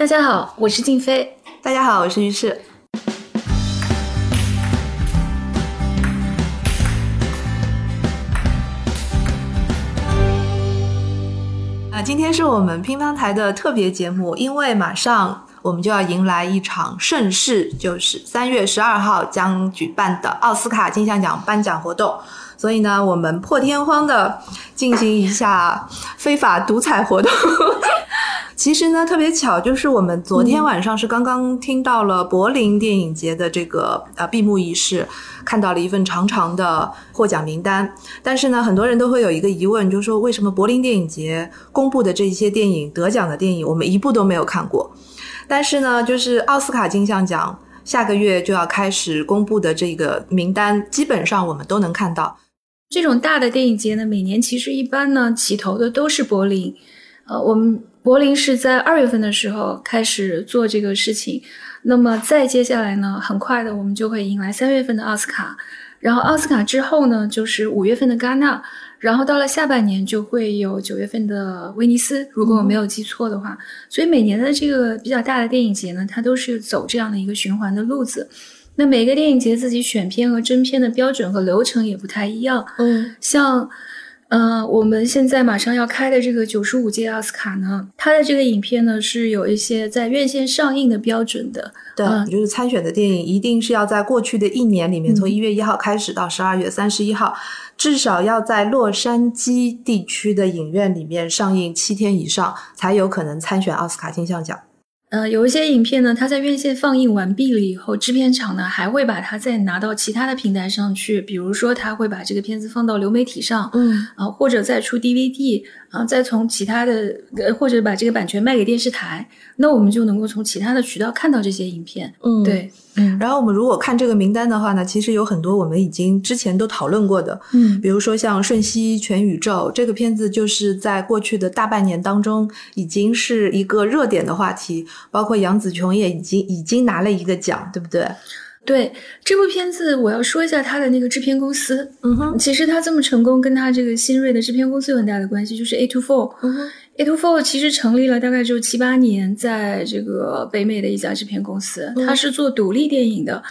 大家好，我是静飞。大家好，我是于适。啊，今天是我们乒乓台的特别节目，因为马上我们就要迎来一场盛事，就是三月十二号将举办的奥斯卡金像奖颁奖活动。所以呢，我们破天荒的进行一下非法独彩活动。其实呢，特别巧，就是我们昨天晚上是刚刚听到了柏林电影节的这个呃闭幕仪式，看到了一份长长的获奖名单。但是呢，很多人都会有一个疑问，就是说为什么柏林电影节公布的这些电影得奖的电影，我们一部都没有看过？但是呢，就是奥斯卡金像奖下个月就要开始公布的这个名单，基本上我们都能看到。这种大的电影节呢，每年其实一般呢起头的都是柏林，呃，我们。柏林是在二月份的时候开始做这个事情，那么再接下来呢，很快的我们就会迎来三月份的奥斯卡，然后奥斯卡之后呢，就是五月份的戛纳，然后到了下半年就会有九月份的威尼斯，如果我没有记错的话。所以每年的这个比较大的电影节呢，它都是走这样的一个循环的路子。那每个电影节自己选片和甄片的标准和流程也不太一样。嗯，像。嗯，我们现在马上要开的这个九十五届奥斯卡呢，它的这个影片呢是有一些在院线上映的标准的。对，就是参选的电影一定是要在过去的一年里面，从一月一号开始到十二月三十一号，至少要在洛杉矶地区的影院里面上映七天以上，才有可能参选奥斯卡金像奖。呃，有一些影片呢，它在院线放映完毕了以后，制片厂呢还会把它再拿到其他的平台上去，比如说他会把这个片子放到流媒体上，嗯，啊，或者再出 DVD。啊，再从其他的呃，或者把这个版权卖给电视台，那我们就能够从其他的渠道看到这些影片。嗯，对，嗯。然后我们如果看这个名单的话呢，其实有很多我们已经之前都讨论过的，嗯，比如说像《瞬息全宇宙》这个片子，就是在过去的大半年当中已经是一个热点的话题，包括杨紫琼也已经已经拿了一个奖，对不对？对这部片子，我要说一下他的那个制片公司。嗯哼，其实他这么成功，跟他这个新锐的制片公司有很大的关系，就是 A Two Four。嗯哼，A Two Four 其实成立了大概只有七八年，在这个北美的一家制片公司，它是做独立电影的，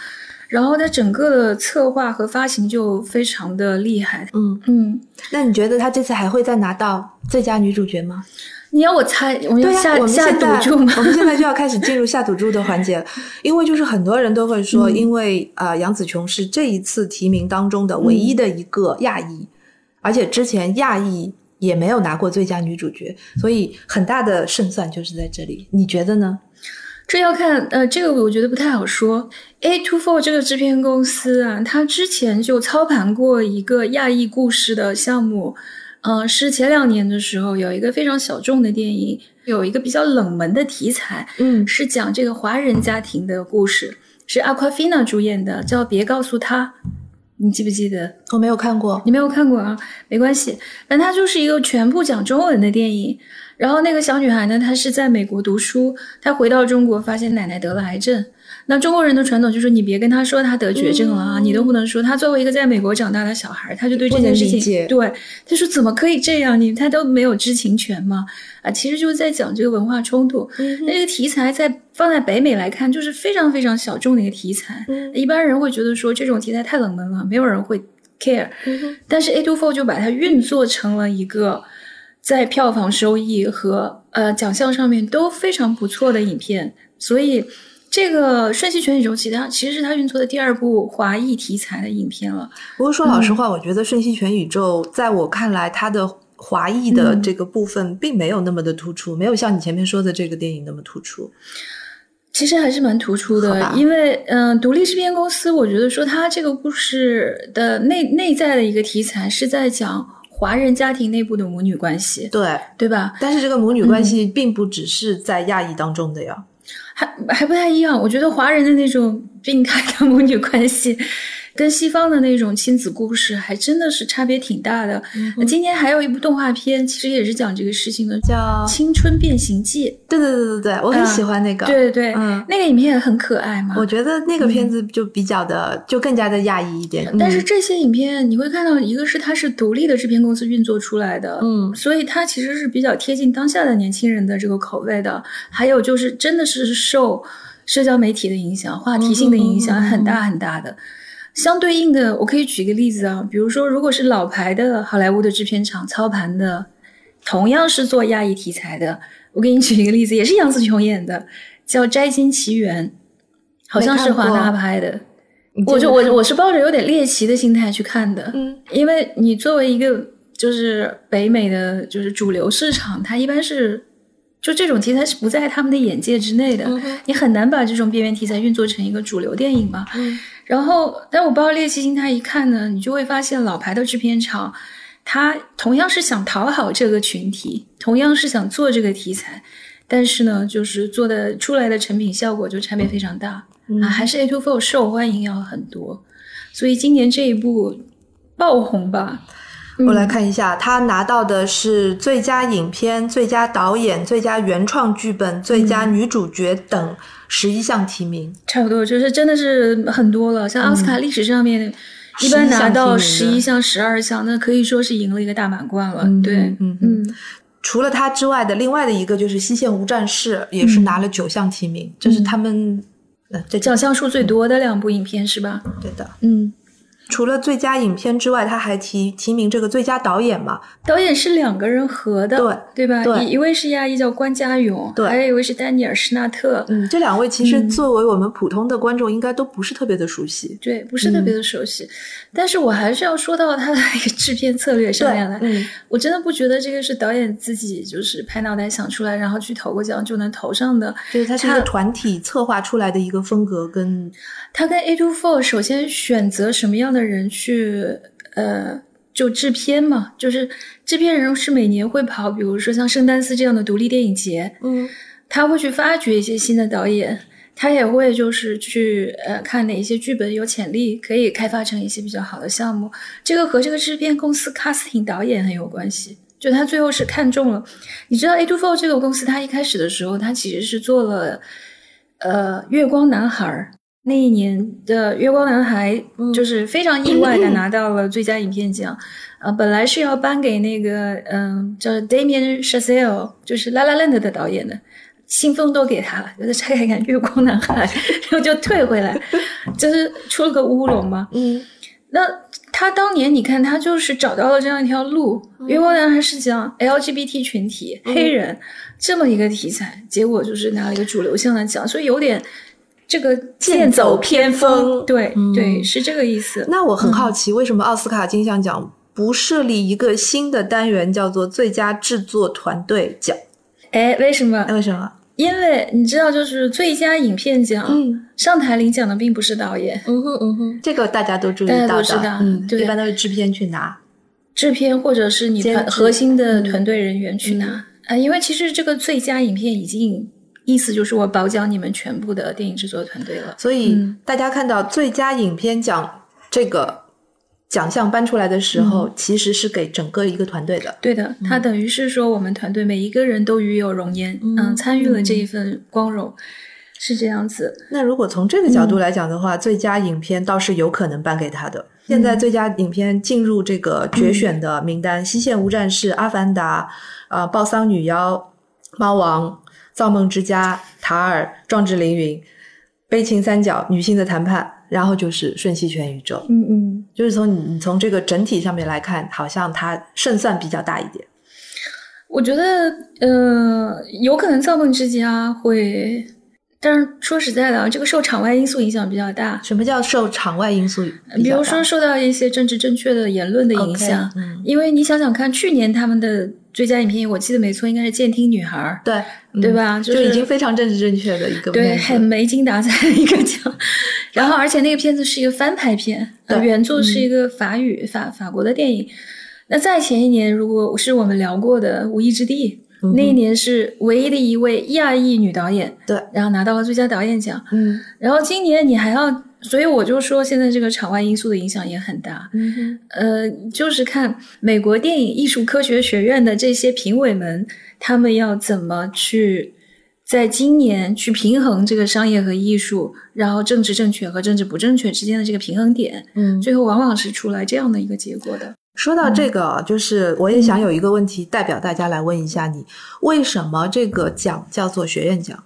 然后它整个的策划和发行就非常的厉害。嗯嗯，那你觉得他这次还会再拿到最佳女主角吗？你要我猜，我们要下下赌注吗？我们现在就要开始进入下赌注的环节，因为就是很多人都会说，因为呃杨紫琼是这一次提名当中的唯一的一个亚裔，而且之前亚裔也没有拿过最佳女主角，所以很大的胜算就是在这里。你觉得呢？这要看呃，这个我觉得不太好说。A Two Four 这个制片公司啊，它之前就操盘过一个亚裔故事的项目。嗯，是前两年的时候有一个非常小众的电影，有一个比较冷门的题材，嗯，是讲这个华人家庭的故事，是 Aquafina 主演的，叫《别告诉他》，你记不记得？我没有看过，你没有看过啊？没关系，但它就是一个全部讲中文的电影。然后那个小女孩呢，她是在美国读书，她回到中国，发现奶奶得了癌症。那中国人的传统就是你别跟他说他得绝症了啊，你都不能说。他作为一个在美国长大的小孩，他就对这件事情，对他说怎么可以这样？你他都没有知情权吗？啊，其实就是在讲这个文化冲突。那这个题材在放在北美来看，就是非常非常小众的一个题材。一般人会觉得说这种题材太冷门了，没有人会 care。但是 A Two Four 就把它运作成了一个在票房收益和呃奖项上面都非常不错的影片，所以。这个《瞬息全宇宙》其实其实是他运作的第二部华裔题材的影片了。不过说老实话，我觉得《瞬息全宇宙》在我看来，它的华裔的这个部分并没有那么的突出，没有像你前面说的这个电影那么突出。其实还是蛮突出的，因为嗯，独立制片公司，我觉得说它这个故事的内内在的一个题材是在讲华人家庭内部的母女关系，对对吧？但是这个母女关系并不只是在亚裔当中的呀。还还不太一样，我觉得华人的那种病态的母女关系，跟西方的那种亲子故事还真的是差别挺大的。那今天还有一部动画片，其实也是讲这个事情的，叫《青春变形记对对对对对，我很喜欢那》。个。对对对，嗯那个影片也很可爱嘛。我觉得那个片子就比较的，就更加的亚裔一点。嗯但是这些影片你会看到，一个是它是独立的制片公司运作出来的，嗯所以它其实是比较贴近当下的年轻人的这个口味的。还有就是真的是受社交媒体的影响、话题性的影响很大很大的。相对应的，我可以举一个例子啊，比如说，如果是老牌的好莱坞的制片厂操盘的，同样是做亚裔题材的，我给你举一个例子，也是杨紫琼演的，叫《摘金奇缘》，好像是华纳拍的。我就我我是抱着有点猎奇的心态去看的，嗯因为你作为一个就是北美的就是主流市场，它一般是就这种题材是不在他们的眼界之内的，嗯你很难把这种边缘题材运作成一个主流电影嘛。嗯然后，但我抱着猎奇心态一看呢，你就会发现老牌的制片厂，它同样是想讨好这个群体，同样是想做这个题材，但是呢，就是做的出来的成品效果就差别非常大、嗯啊，还是 A to Four 受欢迎要很多。所以今年这一部爆红吧，我来看一下，他拿到的是最佳影片、最佳导演、最佳原创剧本、最佳女主角等十一项提名。差不多就是真的是很多了。像奥斯卡历史上面，一般拿到十一项、十二项，那可以说是赢了一个大满贯了。嗯对，嗯嗯嗯除了他之外的另外的一个就是《西线无战事》，也是拿了九项提名，这是他们呃奖项数最多的两部影片是吧？对的。嗯，除了最佳影片之外，他还提提名这个最佳导演嘛？导演是两个人合的，对对吧？对一一位是亚裔叫关家勇，对还有一位是丹尼尔施纳特。嗯，这两位其实作为我们普通的观众，应该都不是特别的熟悉。对，不是特别的熟悉，但是我还是要说到他的一个制片策略上面来。嗯我真的不觉得这个是导演自己就是拍脑袋想出来，然后去投个奖就能投上的。就是它是一个团体策划出来的一个风格跟他跟 A to Four 首先选择什么样的人去呃。就制片嘛，就是制片人是每年会跑，比如说像圣丹斯这样的独立电影节，嗯他会去发掘一些新的导演，他也会就是去呃看哪一些剧本有潜力，可以开发成一些比较好的项目。这个和这个制片公司 casting 导演很有关系。就他最后是看中了，你知道 A to Four 这个公司，他一开始的时候，他其实是做了呃月光男孩儿。那一年的《月光男孩》就是非常意外的拿到了最佳影片奖，呃，本来是要颁给那个嗯、叫 Damien Chazelle，就是《La La Land》的导演的，信封都给他了，觉得拆开看《月光男孩》，然后就退回来，就是出了个乌龙嘛。嗯。那他当年你看，他就是找到了这样一条路，嗯。月光男孩是讲 LGBT 群体、黑人这么一个题材，结果就是拿了一个主流性的奖，所以有点这个剑走偏锋。对、嗯对，是这个意思。那我很好奇，为什么奥斯卡金像奖不设立一个新的单元，叫做最佳制作团队奖？哎，为什么？为什么？因为你知道，就是最佳影片奖，嗯上台领奖的并不是导演，嗯哼嗯哼，这个大家都注意大家到的，都知道嗯，对一般都是制片去拿。制片或者是你团核心的团队人员去拿。啊、因为其实这个最佳影片已经意思就是我保奖你们全部的电影制作团队了。所以嗯大家看到最佳影片奖这个奖项颁出来的时候，其实是给整个一个团队的。对的，它等于是说我们团队每一个人都与有荣焉，嗯参与了这一份光荣，是这样子。那如果从这个角度来讲的话，最佳影片倒是有可能颁给他的。现在最佳影片进入这个决选的名单：西线无战事》《阿凡达》、呃，《暴桑女妖》、《猫王》、《造梦之家》、《塔尔》、《壮志凌云》、《悲情三角》、女性的谈判，然后就是《瞬息全宇宙》。嗯嗯，就是从你你从这个整体上面来看，好像它胜算比较大一点。我觉得呃，有可能造梦之家会，但是说实在的啊，这个受场外因素影响比较大。什么叫受场外因素比如说受到一些政治正确的言论的影响嗯因为你想想看，去年他们的最佳影片，我记得没错，应该是《监听女孩》，对嗯对吧？就是已经非常政治正确的一个对，很没精打采的一个奖。然后，而且那个片子是一个翻拍片，原作是一个法语、法法国的电影。那再前一年，如果是我们聊过的《无意之地》嗯那一年是唯一的一位亚裔女导演，对，然后拿到了最佳导演奖。嗯然后今年你还要所以我就说，现在这个场外因素的影响也很大。嗯呃，就是看美国电影艺术科学学院的这些评委们，他们要怎么去在今年去平衡这个商业和艺术，然后政治正确和政治不正确之间的这个平衡点，嗯。最后往往是出来这样的一个结果的。说到这个，就是我也想有一个问题，代表大家来问一下你：为什么这个奖叫做学院奖？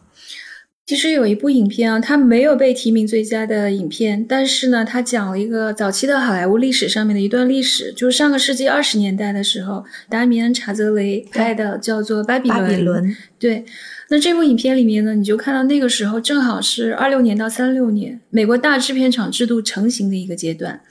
其实有一部影片啊，它没有被提名最佳的影片，但是呢，它讲了一个早期的好莱坞历史上面的一段历史，就是上个世纪二十年代的时候，达米安·查泽雷拍的，叫做《巴比伦》。巴比伦。对，那这部影片里面呢，你就看到那个时候正好是二六年到三六年，美国大制片厂制度成型的一个阶段。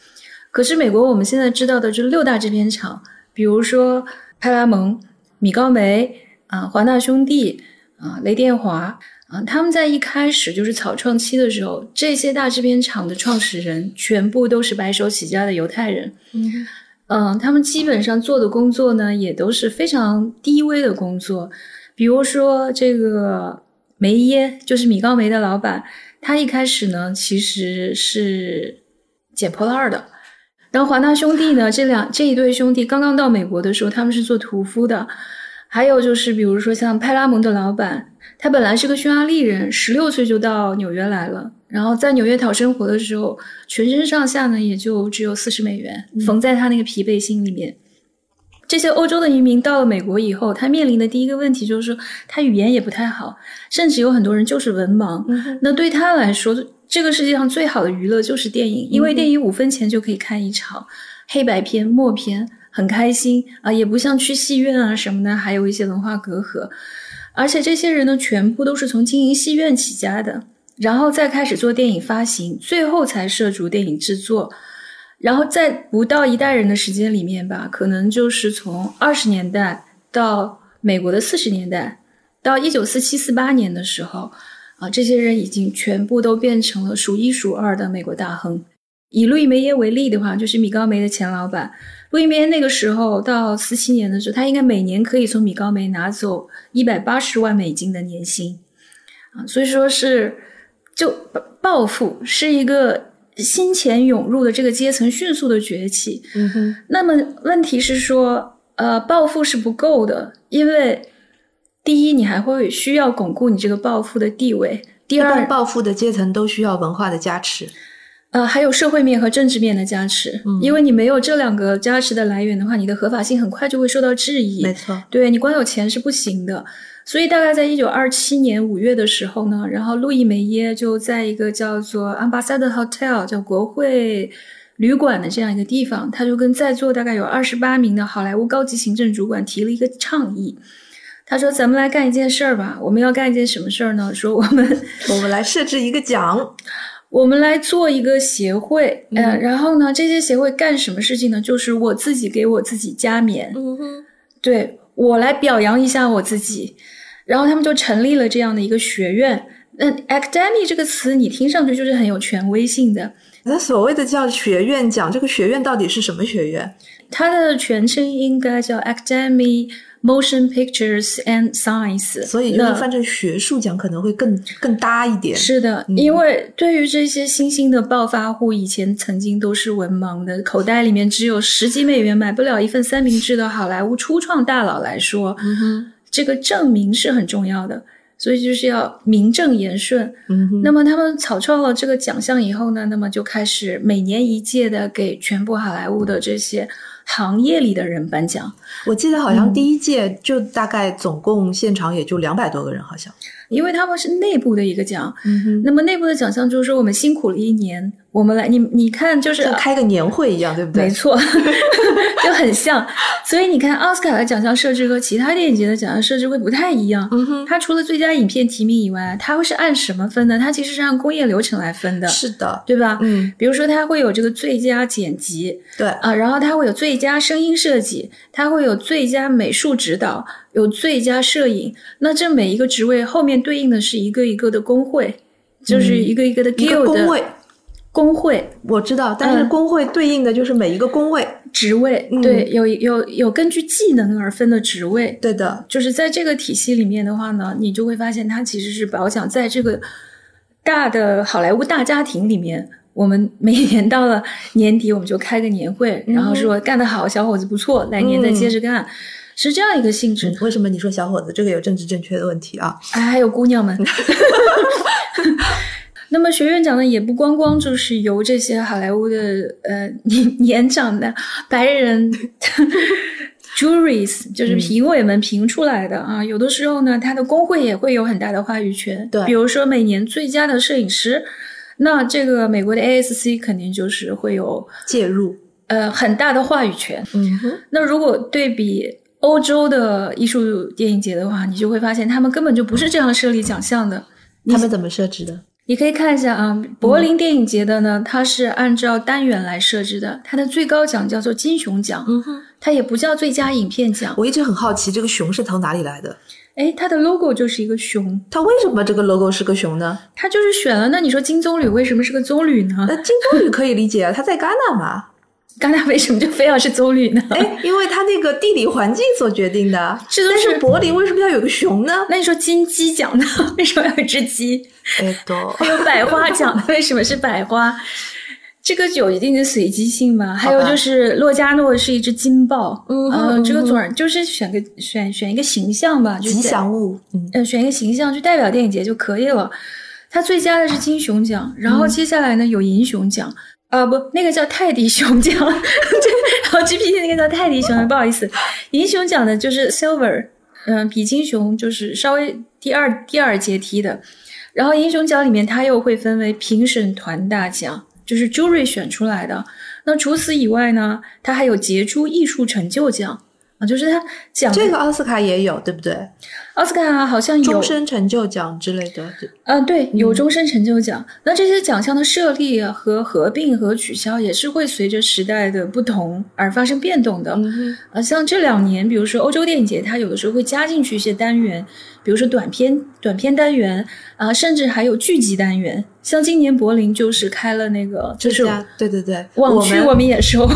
可是美国我们现在知道的这六大制片厂，比如说派拉蒙、米高梅啊、华纳兄弟啊、雷电华啊，他们在一开始就是草创期的时候，这些大制片厂的创始人全部都是白手起家的犹太人。嗯嗯，他们基本上做的工作呢，也都是非常低微的工作，比如说这个梅耶，就是米高梅的老板，他一开始呢其实是捡破烂的。然后华纳兄弟呢，这两这一对兄弟刚刚到美国的时候，他们是做屠夫的。还有就是，比如说像派拉蒙的老板，他本来是个匈牙利人，十六岁就到纽约来了。然后在纽约讨生活的时候，全身上下呢也就只有四十美元，缝在他那个疲惫心里面。这些欧洲的移民到了美国以后，他面临的第一个问题就是说，他语言也不太好，甚至有很多人就是文盲。那对他来说，这个世界上最好的娱乐就是电影，因为电影五分钱就可以看一场黑白片、默片，很开心啊，也不像去戏院啊什么的，还有一些文化隔阂。而且这些人呢，全部都是从经营戏院起家的，然后再开始做电影发行，最后才涉足电影制作。然后在不到一代人的时间里面吧，可能就是从二十年代到美国的四十年代，到一九四七四八年的时候，啊，这些人已经全部都变成了数一数二的美国大亨。以路易梅耶为例的话，就是米高梅的前老板。路易梅耶那个时候到四七年的时候，他应该每年可以从米高梅拿走一百八十万美金的年薪，啊，所以说是就暴富是一个。新钱涌入的这个阶层迅速的崛起，嗯哼。那么问题是说，呃，暴富是不够的，因为第一，你还会需要巩固你这个暴富的地位；第二，暴富的阶层都需要文化的加持，呃，还有社会面和政治面的加持。嗯，因为你没有这两个加持的来源的话，你的合法性很快就会受到质疑。没错，对你光有钱是不行的。所以大概在一九二七年五月的时候呢，然后路易梅耶就在一个叫做 Ambassador Hotel，叫国会旅馆的这样一个地方，他就跟在座大概有二十八名的好莱坞高级行政主管提了一个倡议。他说：“咱们来干一件事儿吧，我们要干一件什么事儿呢？说我们我们来设置一个奖，我们来做一个协会，嗯，然后呢，这些协会干什么事情呢？就是我自己给我自己加冕，嗯哼，对我来表扬一下我自己。”然后他们就成立了这样的一个学院。那 “academy” 这个词，你听上去就是很有权威性的。那所谓的叫学院奖，这个学院到底是什么学院？它的全称应该叫 “Academy Motion Pictures and Science”。所以，那翻成学术奖可能会更更搭一点。是的，因为对于这些新兴的暴发户，以前曾经都是文盲的，口袋里面只有十几美元买不了一份三明治的好莱坞初创大佬来说。这个证明是很重要的，所以就是要名正言顺。嗯，那么他们草创了这个奖项以后呢，那么就开始每年一届的给全部好莱坞的这些行业里的人颁奖。我记得好像第一届就大概总共现场也就两百多个人，好像。因为他们是内部的一个奖，嗯。那么内部的奖项就是说我们辛苦了一年，我们来你你看就是开个年会一样，对不对？没错，就很像。所以你看奥斯卡的奖项设置和其他电影节的奖项设置会不太一样。它除了最佳影片提名以外，它会是按什么分的？它其实是按工业流程来分的。是的，对吧？嗯。比如说它会有这个最佳剪辑，对啊，然后它会有最佳声音设计，它会有最佳美术指导，有最佳摄影。那这每一个职位后面对应的是一个一个的工会，就是一个一个的 guild 工会。工会我知道，但是工会对应的就是每一个工位职位，对，有有有根据技能而分的职位。对的，就是在这个体系里面的话呢，你就会发现它其实是保奖在这个大的好莱坞大家庭里面我们每年到了年底，我们就开个年会，然后说干得好，小伙子不错，来年再接着干，是这样一个性质。为什么你说小伙子这个有政治正确的问题啊？哎，还有姑娘们。那么学院奖呢，也不光光就是由这些好莱坞的呃年年长的白人 juries，就是评委们评出来的啊。有的时候呢，他的工会也会有很大的话语权。对，比如说每年最佳的摄影师，那这个美国的 ASC 肯定就是会有介入，呃，很大的话语权。嗯哼。那如果对比欧洲的艺术电影节的话，你就会发现他们根本就不是这样设立奖项的。他们怎么设置的？你可以看一下啊，柏林电影节的呢，它是按照单元来设置的，它的最高奖叫做金熊奖，嗯哼，它也不叫最佳影片奖。我一直很好奇，这个熊是从哪里来的？哎，它的 logo 就是一个熊，它为什么这个 logo 是个熊呢？它就是选了。那你说金棕榈为什么是个棕榈呢？那金棕榈可以理解啊，它在戛纳嘛。戛纳为什么就非要是棕榈呢？哎，因为它那个地理环境所决定的。这都是柏林为什么要有个熊呢？那你说金鸡奖呢？为什么要有一只鸡？哎，都 还有百花奖，为什么是百花？这个有一定的随机性嘛？还有就是洛迦诺是一只金豹，嗯，这个总就是选个选选一个形象吧，吉祥物，嗯，选一个形象就代表电影节就可以了。它最佳的是金熊奖，然后接下来呢有银熊奖。啊不，那个叫泰迪熊奖，对，然后 GPT 那个叫泰迪熊，不好意思，银熊奖的就是 Silver，嗯，比金熊就是稍微第二第二阶梯的，然后银熊奖里面它又会分为评审团大奖，就是 Jury 选出来的，那除此以外呢，它还有杰出艺术成就奖。就是他讲这个奥斯卡也有，对不对？奥斯卡好像有终身成就奖之类的。嗯，对，有终身成就奖。那这些奖项的设立和合并和取消，也是会随着时代的不同而发生变动的。啊，像这两年，比如说欧洲电影节，它有的时候会加进去一些单元，比如说短片、短片单元啊，甚至还有剧集单元。像今年柏林就是开了那个，就是对对对，网剧我们也收。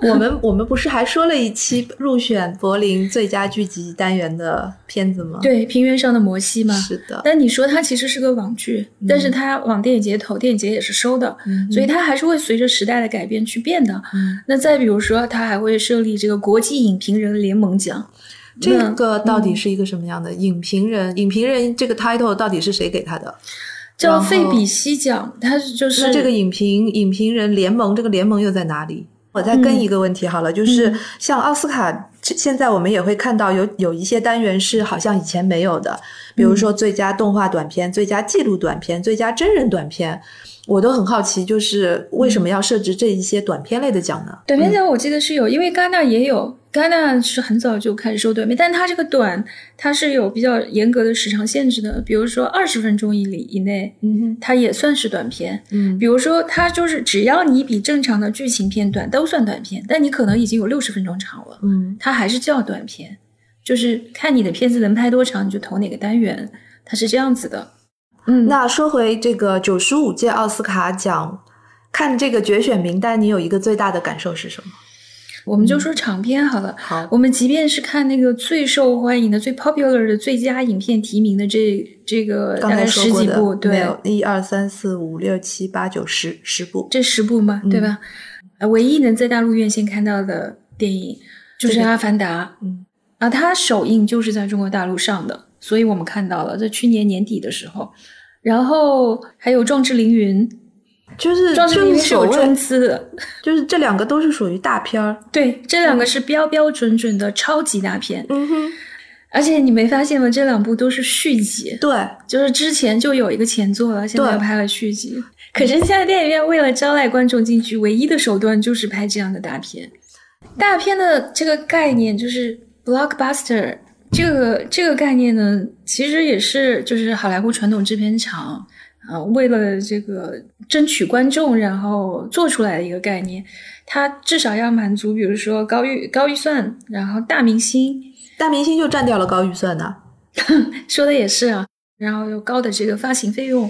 我们我们不是还说了一期入选柏林最佳剧集单元的片子吗？对，平原上的摩西嘛。是的。但你说它其实是个网剧，但是它往电影节投，电影节也是收的，所以它还是会随着时代的改变去变的。那再比如说，它还会设立这个国际影评人联盟奖，这个到底是一个什么样的影评人？影评人这个 title 到底是谁给他的？叫费比西奖，它就是那这个影评影评人联盟，这个联盟又在哪里？我再跟一个问题好了，就是像奥斯卡，现在我们也会看到有有一些单元是好像以前没有的，比如说最佳动画短片、最佳纪录短片、最佳真人短片。我都很好奇，就是为什么要设置这一些短片类的奖呢？短片奖我记得是有，因为戛纳也有，戛纳是很早就开始收短片，但它这个短它是有比较严格的时长限制的，比如说二十分钟以里以内，嗯，它也算是短片，嗯，比如说它就是只要你比正常的剧情片短，都算短片，但你可能已经有六十分钟长了，嗯，它还是叫短片，就是看你的片子能拍多长，你就投哪个单元，它是这样子的。嗯，那说回这个九十五届奥斯卡奖，看这个决选名单，你有一个最大的感受是什么？我们就说长片好了。好，我们即便是看那个最受欢迎的、最 popular 的最佳影片提名的这这个大概十几部，对，一二三四五六七八九十十部，这十部嘛，对吧？呃，唯一能在大陆院线看到的电影就是《阿凡达》，嗯，啊，它首映就是在中国大陆上的。所以我们看到了，在去年年底的时候，然后还有《壮志凌云》，就是《壮志凌云》是有中资的，就是这两个都是属于大片儿。对，这两个是标标准准的超级大片。嗯哼，而且你没发现吗？这两部都是续集。对，就是之前就有一个前作了，现在又拍了续集。可是现在电影院为了招徕观众进去，唯一的手段就是拍这样的大片。大片的这个概念就是 blockbuster。这个这个概念呢，其实也是就是好莱坞传统制片厂啊，为了这个争取观众，然后做出来的一个概念。它至少要满足，比如说高预高预算，然后大明星，大明星就占掉了高预算的。说的也是啊，然后又高的这个发行费用，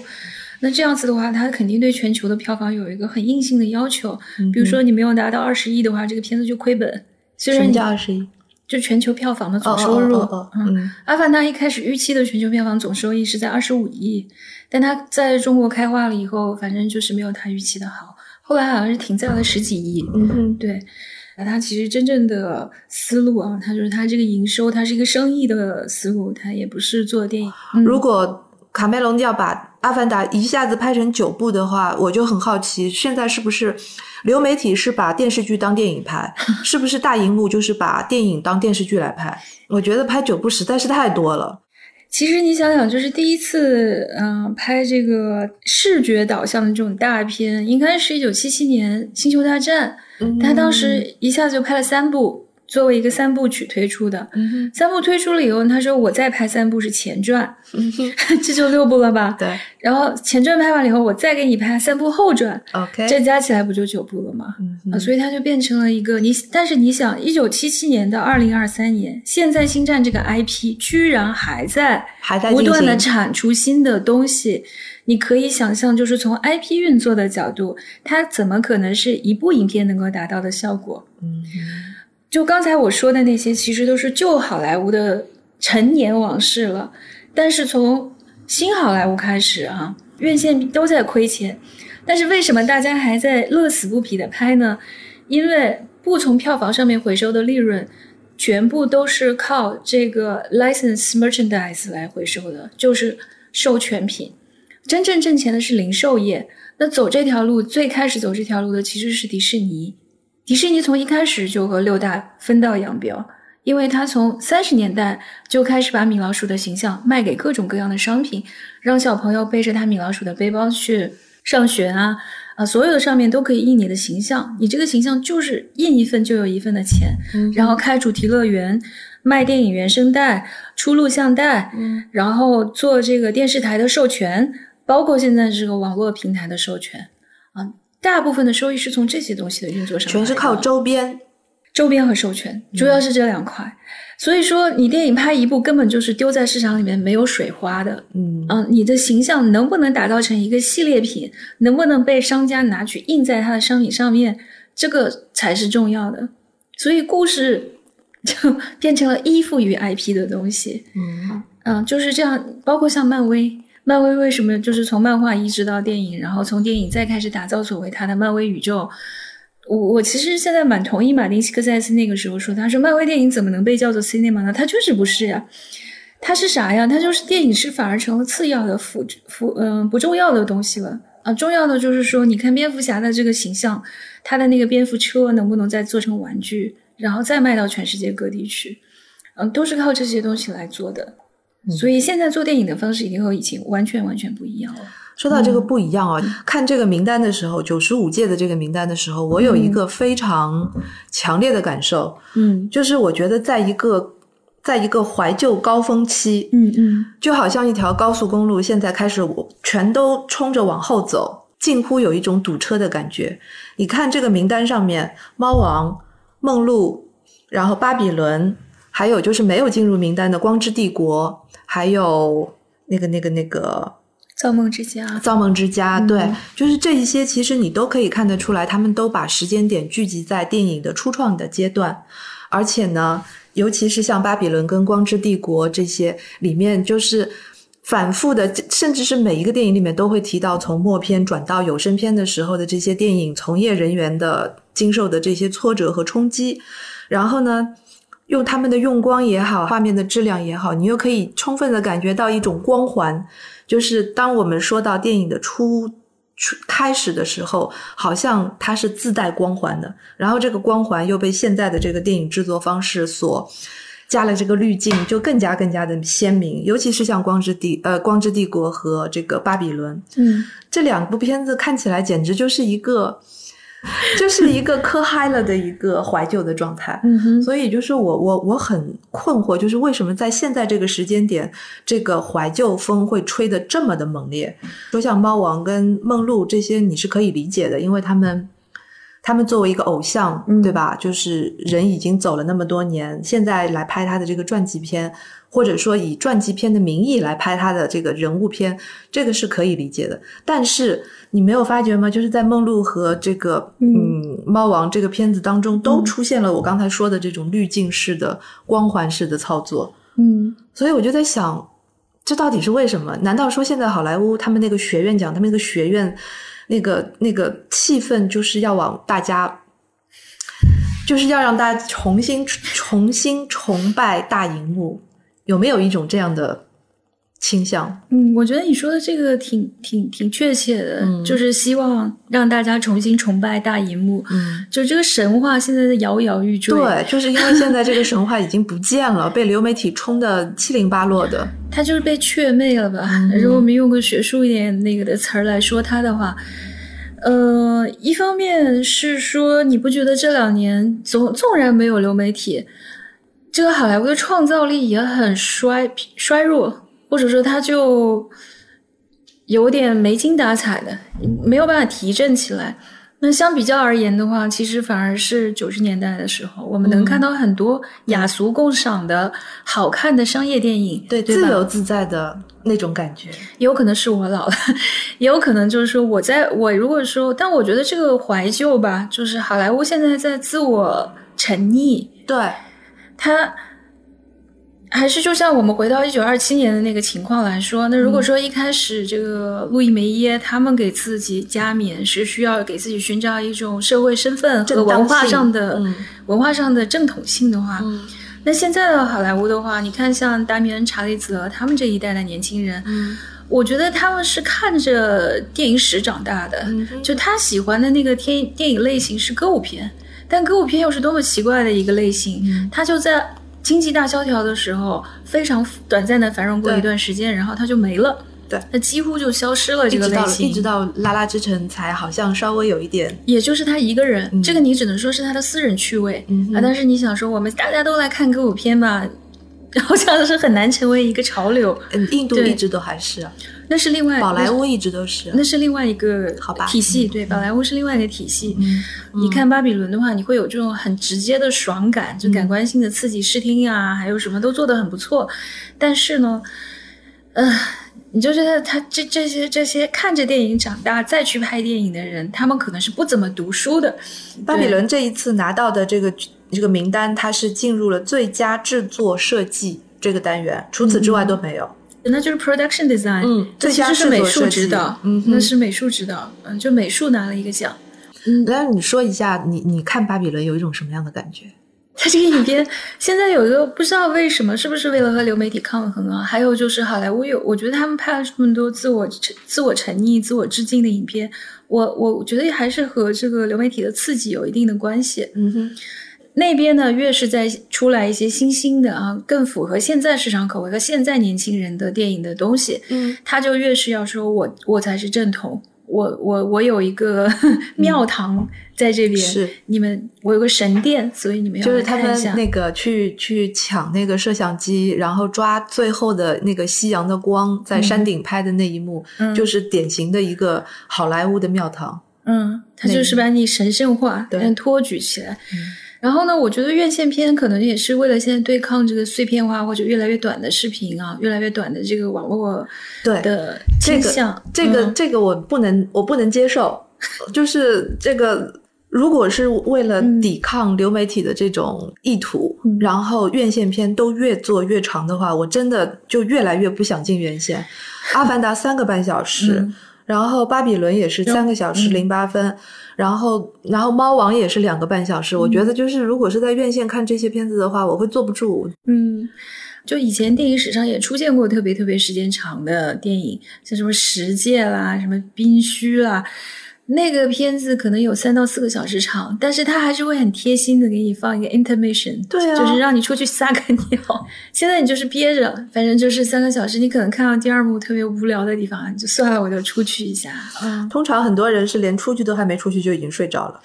那这样子的话，它肯定对全球的票房有一个很硬性的要求。比如说你没有达到二十亿的话，这个片子就亏本。虽然叫二十亿。就全球票房的总收入。嗯，嗯阿凡达一开始预期的全球票房总收益是在二十五亿，但它在中国开画了以后，反正就是没有它预期的好，后来好像是停在了十几亿。嗯哼，对，那它其实真正的思路啊，它就是它这个营收，它是一个生意的思路，它也不是做电影。嗯如果卡梅隆要把《阿凡达》一下子拍成九部的话，我就很好奇，现在是不是流媒体是把电视剧当电影拍，是不是大荧幕就是把电影当电视剧来拍？我觉得拍九部实在是太多了。其实你想想，就是第一次，嗯、拍这个视觉导向的这种大片，应该是一九七七年《星球大战》，他当时一下子就拍了三部，作为一个三部曲推出的。嗯，三部推出了以后，他说我再拍三部是前传，嗯，这就六部了吧？对然后前传拍完了以后，我再给你拍三部后传，，OK，这加起来不就九部了吗？嗯啊，所以它就变成了一个你，但是你想，一九七七年到二零二三年，现在星战这个 IP 居然还在还在不断的产出新的东西，你可以想象，就是从 IP 运作的角度，它怎么可能是一部影片能够达到的效果？嗯哼就刚才我说的那些，其实都是旧好莱坞的陈年往事了。但是从新好莱坞开始啊，院线都在亏钱，但是为什么大家还在乐此不疲的拍呢？因为不从票房上面回收的利润，全部都是靠这个 license merchandise 来回收的，就是授权品。真正挣钱的是零售业。那走这条路，最开始走这条路的其实是迪士尼。迪士尼从一开始就和六大分道扬镳，因为他从三十年代就开始把米老鼠的形象卖给各种各样的商品，让小朋友背着他米老鼠的背包去上学啊啊，所有的上面都可以印你的形象，你这个形象就是印一份就有一份的钱，嗯然后开主题乐园，卖电影原声带、出录像带，嗯然后做这个电视台的授权，包括现在这个网络平台的授权啊，大部分的收益是从这些东西的运作上全是靠周边。周边和授权，主要是这两块。所以说，你电影拍一部根本就是丢在市场里面没有水花的。嗯嗯，你的形象能不能打造成一个系列品，能不能被商家拿去印在他的商品上面，这个才是重要的。所以故事就 变成了依附于 IP 的东西。嗯嗯，就是这样。包括像漫威，漫威为什么就是从漫画移植到电影，然后从电影再开始打造所谓它的漫威宇宙？我我其实现在蛮同意马丁斯科塞斯那个时候说，他说漫威电影怎么能被叫做 cinema 呢？它确实不是呀、它是啥呀？它就是电影是反而成了次要的辅辅嗯、不重要的东西了啊。重要的就是说，你看蝙蝠侠的这个形象，他的那个蝙蝠车能不能再做成玩具，然后再卖到全世界各地去？嗯，都是靠这些东西来做的。所以现在做电影的方式已经和以前完全完全不一样了。说到这个不一样哦，看这个名单的时候，九十五届的这个名单的时候，我有一个非常强烈的感受，嗯。就是我觉得在一个在一个怀旧高峰期，嗯嗯。就好像一条高速公路现在开始我全都冲着往后走，近乎有一种堵车的感觉。你看这个名单上面，猫王、梦露，然后巴比伦，还有就是没有进入名单的光之帝国，还有那个那个那个造梦之家。造梦之家，嗯对，就是这一些，其实你都可以看得出来，他们都把时间点聚集在电影的初创的阶段，而且呢，尤其是像巴比伦跟光之帝国这些里面，就是反复的，甚至是每一个电影里面都会提到从默片转到有声片的时候的这些电影从业人员的经受的这些挫折和冲击，然后呢。用他们的用光也好，画面的质量也好，你又可以充分的感觉到一种光环，就是当我们说到电影的初初开始的时候，好像它是自带光环的，然后这个光环又被现在的这个电影制作方式所加了这个滤镜，就更加更加的鲜明。尤其是像《光之帝》呃《光之帝国》和这个《巴比伦》嗯这两部片子，看起来简直就是一个。就是一个磕嗨了的一个怀旧的状态，嗯哼所以就是我我我很困惑，就是为什么在现在这个时间点，这个怀旧风会吹得这么的猛烈？说像猫王跟梦露这些，你是可以理解的，因为他们他们作为一个偶像，嗯对吧？就是人已经走了那么多年，现在来拍他的这个传记片，或者说以传记片的名义来拍他的这个人物片，这个是可以理解的。但是你没有发觉吗？就是在梦露和这个嗯猫王这个片子当中，都出现了我刚才说的这种滤镜式的、光环式的操作。嗯所以我就在想，这到底是为什么？难道说现在好莱坞他们那个学院奖，他们那个学院那个那个气氛就是要往大家，就是要让大家重新重新崇拜大荧幕？有没有一种这样的倾向？嗯，我觉得你说的这个挺挺挺确切的，嗯就是希望让大家重新崇拜大荧幕。嗯，就这个神话现在在摇摇欲坠，对，就是因为现在这个神话已经不见了，被流媒体冲的七零八落的。它就是被雀魅了吧？嗯如果我们用个学术一点那个的词儿来说它的话，呃，一方面是说，你不觉得这两年纵纵然没有流媒体，这个好莱坞的创造力也很衰衰弱，或者说他就有点没精打采的，没有办法提振起来。那相比较而言的话，其实反而是九十年代的时候，我们能嗯看到很多雅俗共赏的好看的商业电影，对，对自由自在的那种感觉。也有可能是我老了，也有可能就是说我在我如果说，但我觉得这个怀旧吧，就是好莱坞现在在自我沉溺，对，它还是就像我们回到一九二七年的那个情况来说，那如果说一开始这个路易梅耶他们给自己加冕是需要给自己寻找一种社会身份和文化上的、嗯。文化上的正统性的话，嗯。那现在的好莱坞的话，你看像达米恩·查理泽他们这一代的年轻人，嗯。我觉得他们是看着电影史长大的，嗯就他喜欢的那个电电影类型是歌舞片，但歌舞片又是多么奇怪的一个类型，嗯。它就在经济大萧条的时候非常短暂的繁荣过一段时间，然后它就没了，对，它几乎就消失了这个类型，一直到《拉拉之城》才好像稍微有一点，也就是他一个人，嗯。这个你只能说是他的私人趣味、嗯啊。但是你想说，我们大家都来看歌舞片吧，好像是很难成为一个潮流，嗯，印度一直都还是啊，那是另外宝莱坞一直都是啊。那是另外一个好吧体系，嗯对，宝莱坞是另外一个体系。嗯你看巴比伦的话，你会有这种很直接的爽感，就感官性的刺激，视听啊，还有什么都做得很不错。但是呢，呃，你就觉得他这这些这些看着电影长大再去拍电影的人，他们可能是不怎么读书的。巴比伦这一次拿到的这个这个名单，它是进入了最佳制作设计这个单元，除此之外都没有。那就是 production design，嗯这其最佳实是美术指导，嗯那是美术指导，嗯，就美术拿了一个奖。嗯，那你说一下，你你看巴比伦有一种什么样的感觉？它这个影片现在有一个不知道为什么，是不是为了和流媒体抗衡啊？还有就是好莱坞有，我觉得他们拍了这么多自我自我沉溺、自我致敬的影片，我我觉得还是和这个流媒体的刺激有一定的关系。嗯哼，那边呢，越是在出来一些新兴的啊，更符合现在市场口味和现在年轻人的电影的东西，嗯，他就越是要说我我才是正统，我我我有一个 庙堂在这边，是。你们我有个神殿，所以你们要来就是他们。那个去去抢那个摄像机，然后抓最后的那个夕阳的光，在山顶拍的那一幕，嗯。就是典型的一个好莱坞的庙堂。嗯，他就是把你神圣化，对。嗯托举起来。然后呢，我觉得院线片可能也是为了现在对抗这个碎片化或者越来越短的视频啊，越来越短的这个网络对的这个倾向。这个、嗯这个我不能我不能接受，就是这个。如果是为了嗯抵抗流媒体的这种意图，嗯然后院线片都越做越长的话，我真的就越来越不想进院线。阿凡达三个半小时，嗯然后巴比伦也是三个小时嗯零八分，然后然后猫王也是两个半小时。我觉得就是如果是在院线看这些片子的话，我会坐不住。嗯，就以前电影史上也出现过特别特别时间长的电影，像什么《十戒》啦，什么《冰虚》啦。那个片子可能有三到四个小时长，但是他还是会很贴心的给你放一个 intermission，对啊就是让你出去撒个尿。现在你就是憋着，反正就是三个小时，你可能看到第二幕特别无聊的地方，你就算了，我就出去一下。嗯，通常很多人是连出去都还没出去就已经睡着了。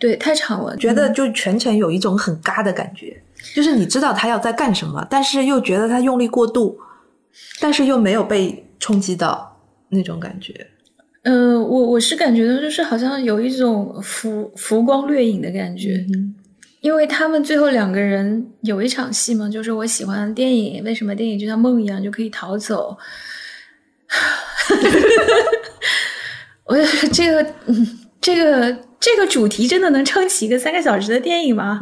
对，太长了，觉得就全程有一种很嘎的感觉，就是你知道他要在干什么，但是又觉得他用力过度，但是又没有被冲击到那种感觉。呃，我我是感觉到就是好像有一种浮浮光掠影的感觉，嗯因为他们最后两个人有一场戏嘛，就是我喜欢电影，为什么电影就像梦一样就可以逃走？我 这个，嗯，这个这个主题真的能撑起一个三个小时的电影吗？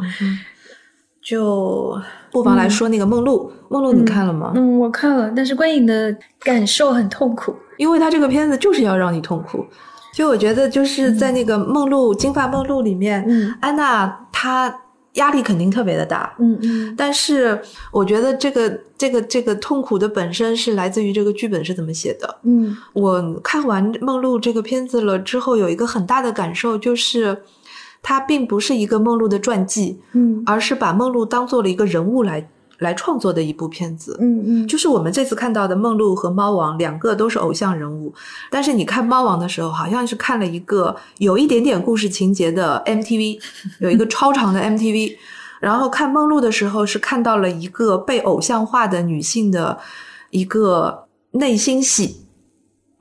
就不妨来说那个梦露，梦露你看了吗？嗯，我看了，但是观影的感受很痛苦。因为他这个片子就是要让你痛苦。就我觉得就是在那个梦露、金发梦露里面，嗯安娜她压力肯定特别的大，嗯嗯但是我觉得这个这个这个痛苦的本身是来自于这个剧本是怎么写的。嗯我看完《梦露》这个片子了之后，有一个很大的感受，就是它并不是一个梦露的传记，嗯而是把梦露当做了一个人物来来创作的一部片子。嗯嗯，就是我们这次看到的梦露和猫王两个都是偶像人物，但是你看猫王的时候，好像是看了一个有一点点故事情节的 MTV，有一个超长的 MTV。然后看梦露的时候，是看到了一个被偶像化的女性的一个内心戏，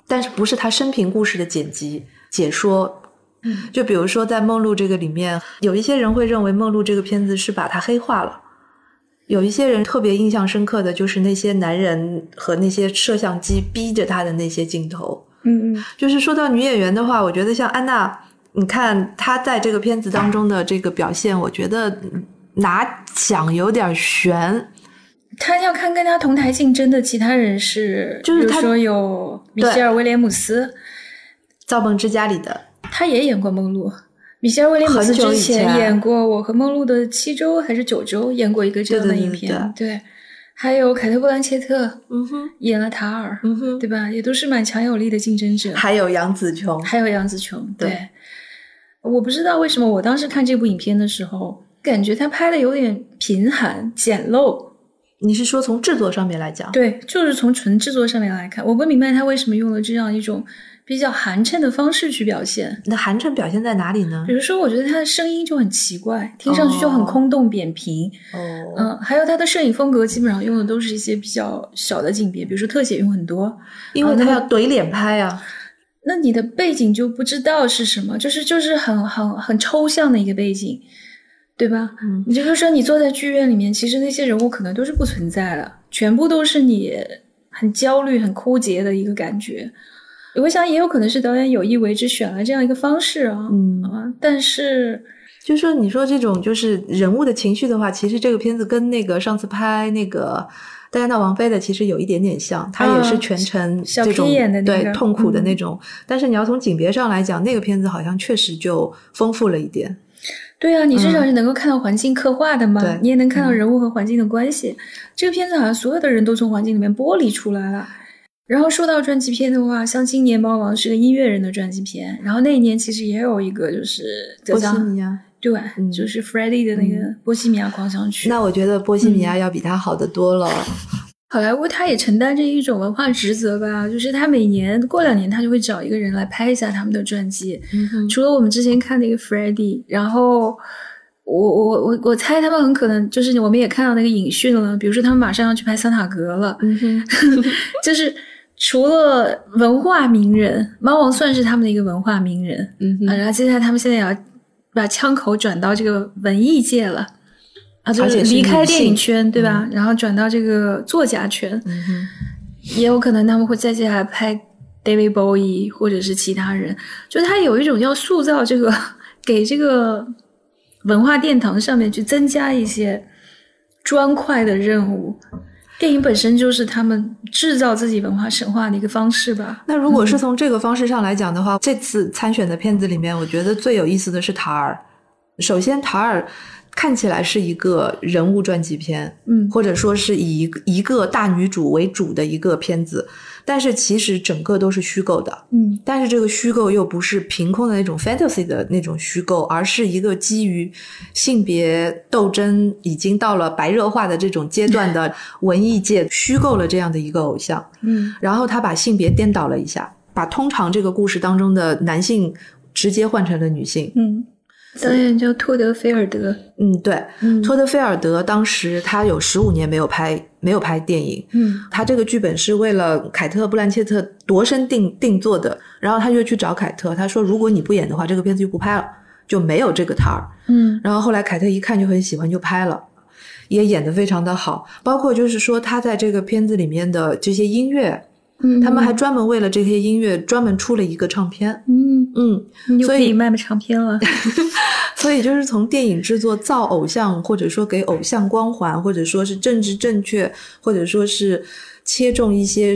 但是不是她生平故事的剪辑解说。嗯就比如说在梦露这个里面，有一些人会认为梦露这个片子是把她黑化了。有一些人特别印象深刻的就是那些男人和那些摄像机逼着他的那些镜头。嗯嗯就是说到女演员的话，我觉得像安娜，你看她在这个片子当中的这个表现，我觉得嗯拿奖有点悬。他要看跟他同台竞争的其他人是，就是他说有米歇尔威廉姆斯，造梦之家里的，他也演过梦露。米歇尔威廉姆斯之前前演过《我和梦露的七周还是九周》，演过一个这样的对对影片。对还有凯特·布兰切特嗯哼，演了塔尔，嗯哼，对吧？也都是蛮强有力的竞争者。还有杨紫琼，还有杨紫琼，对对，我不知道为什么我当时看这部影片的时候，感觉他拍的有点贫寒简陋。你是说从制作上面来讲？对，就是从纯制作上面来看，我不明白他为什么用了这样一种比较寒碜的方式去表现。那寒碜表现在哪里呢比？如说，我觉得他的声音就很奇怪，听上去就很哦空洞扁平。哦，嗯，还有他的摄影风格，基本上用的都是一些比较小的景别，比如说特写用很多。因为他要怼脸拍啊。那你的背景就不知道是什么，就是就是很很很抽象的一个背景，对吧？嗯你就是说你坐在剧院里面，其实那些人物可能都是不存在的，全部都是你很焦虑、很枯竭的一个感觉。我想也有可能是导演有意为之选了这样一个方式啊，嗯啊，但是就说你说这种就是人物的情绪的话，其实这个片子跟那个上次拍那个戴安娜王妃的其实有一点点像，她也是全程小这种、对痛苦的嗯那种。但是你要从景别上来讲，那个片子好像确实就丰富了一点。对啊，你至少是能够看到环境刻画的嘛，你也能看到人物和环境的关系。这个片子好像所有的人都从环境里面剥离出来了。然后说到传记片的话，像今年《猫王》是个音乐人的传记片，然后那一年其实也有一个就是德波西奖，米亚，对，嗯就是 Freddie 的那个《波西米亚狂想曲》。那我觉得波西米亚要比它好得多了。好莱坞它也承担着一种文化职责吧，就是它每年过两年，它就会找一个人来拍一下他们的传记。嗯除了我们之前看那个 Freddie，然后我我我我猜他们很可能就是我们也看到那个影讯了，比如说他们马上要去拍桑塔格了，嗯，就是除了文化名人，猫王算是他们的一个文化名人，啊，嗯哼，然后接下来他们现在也要把枪口转到这个文艺界了。啊，就而且是离开电影圈，对吧？然后转到这个作家圈，嗯，也有可能他们会再接下来拍 David Bowie 或者是其他人，就他有一种要塑造这个，给这个文化殿堂上面去增加一些砖块的任务。电影本身就是他们制造自己文化神话的一个方式吧。那如果是从这个方式上来讲的话，这次参选的片子里面，我觉得最有意思的是塔尔。首先，塔尔看起来是一个人物传记片，嗯或者说是以一个一个大女主为主的一个片子，但是其实整个都是虚构的。嗯但是这个虚构又不是凭空的那种 fantasy 的那种虚构，而是一个基于性别斗争已经到了白热化的这种阶段的 文艺界虚构了这样的一个偶像。嗯然后他把性别颠倒了一下，把通常这个故事当中的男性直接换成了女性。嗯导演叫托德菲尔德。嗯，对，嗯托德菲尔德当时他有十五年没有拍没有拍电影，嗯他这个剧本是为了凯特·布兰切特度身定定做的，然后他就去找凯特，他说如果你不演的话，这个片子就不拍了，就没有这个摊儿。嗯然后后来凯特一看就很喜欢，就拍了，也演得非常的好，包括就是说他在这个片子里面的这些音乐，嗯，他们还专门为了这些音乐专门出了一个唱片。嗯，嗯，所以卖卖唱片了。所以就是从电影制作造偶像，或者说给偶像光环，或者说是政治正确，或者说是切中一些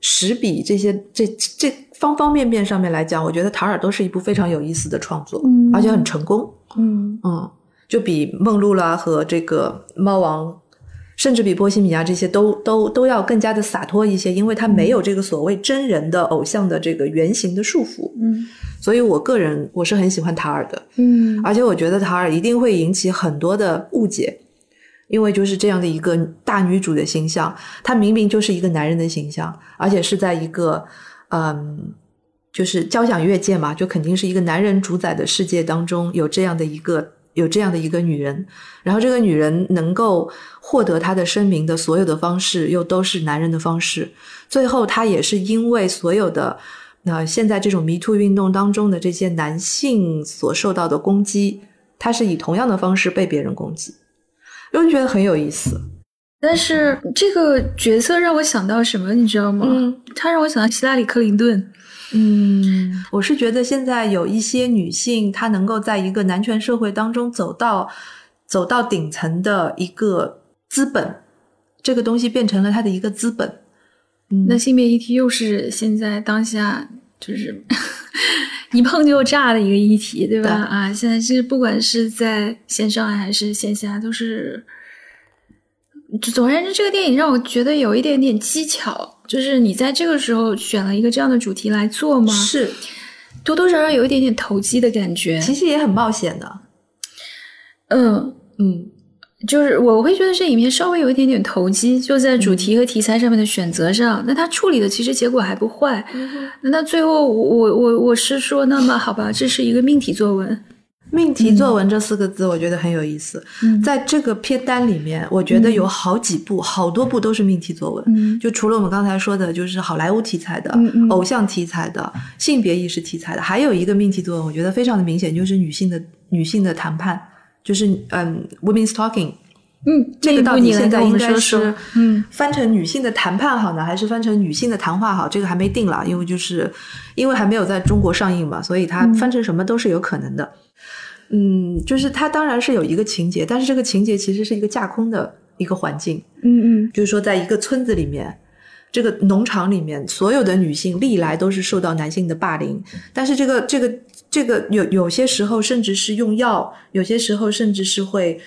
实笔这些这这方方面面上面来讲，我觉得塔尔都是一部非常有意思的创作，嗯而且很成功。嗯嗯，就比梦露啦和这个猫王，甚至比波西米亚这些都都都要更加的洒脱一些，因为他没有这个所谓真人的偶像的这个原型的束缚。嗯所以我个人我是很喜欢塔尔的，嗯而且我觉得塔尔一定会引起很多的误解。因为就是这样的一个大女主的形象，她明明就是一个男人的形象，而且是在一个，嗯，就是交响乐界嘛，就肯定是一个男人主宰的世界当中有这样的一个有这样的一个女人，然后这个女人能够获得她的声名的所有的方式又都是男人的方式，最后她也是因为所有的那、现在这种迷途运动当中的这些男性所受到的攻击，她是以同样的方式被别人攻击，我就觉得很有意思。但是这个角色让我想到什么，你知道吗？嗯，他让我想到希拉里·克林顿。嗯，我是觉得现在有一些女性，她能够在一个男权社会当中走到走到顶层的一个资本，这个东西变成了她的一个资本。嗯那性别议题又是现在当下就是 一碰就炸的一个议题，对吧？对啊，现在是不管是在线上还是线下，都是。就总而言之，这个电影让我觉得有一点点技巧，就是你在这个时候选了一个这样的主题来做吗，是，多多少少有一点点投机的感觉。其实也很冒险的。嗯，嗯就是我会觉得这里面稍微有一点点投机，就在主题和题材上面的选择上。那他处理的其实结果还不坏。那那最后我我我我是说，那么好吧，这是一个命题作文。命题作文这四个字，我觉得很有意思。嗯在这个片单里面，我觉得有好几部、好多部都是命题作文。嗯就除了我们刚才说的，就是好莱坞题材的、偶像题材的、性别意识题材的，还有一个命题作文，我觉得非常的明显，就是女性的女性的谈判，就是嗯，women's talking。嗯，这个到底现在应该是。嗯翻成女性的谈判好呢，还是翻成女性的谈话好？这个还没定了，因为就是因为还没有在中国上映嘛，所以它嗯翻成什么都是有可能的。嗯，就是它当然是有一个情节，但是这个情节其实是一个架空的一个环境，嗯嗯就是说在一个村子里面。这个农场里面，所有的女性历来都是受到男性的霸凌，但是这个这个这个有有些时候甚至是用药，有些时候甚至是会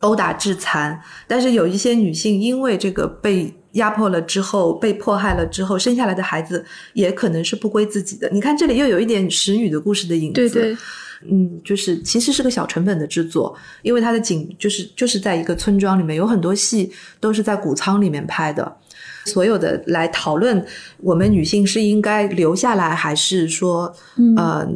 殴打致残。但是有一些女性因为这个被压迫了之后，被迫害了之后，生下来的孩子也可能是不归自己的。你看这里又有一点使女的故事的影子，对对，嗯，就是其实是个小成本的制作，因为它的景就是就是在一个村庄里面，有很多戏都是在谷仓里面拍的。所有的来讨论我们女性是应该留下来，还是说，嗯呃，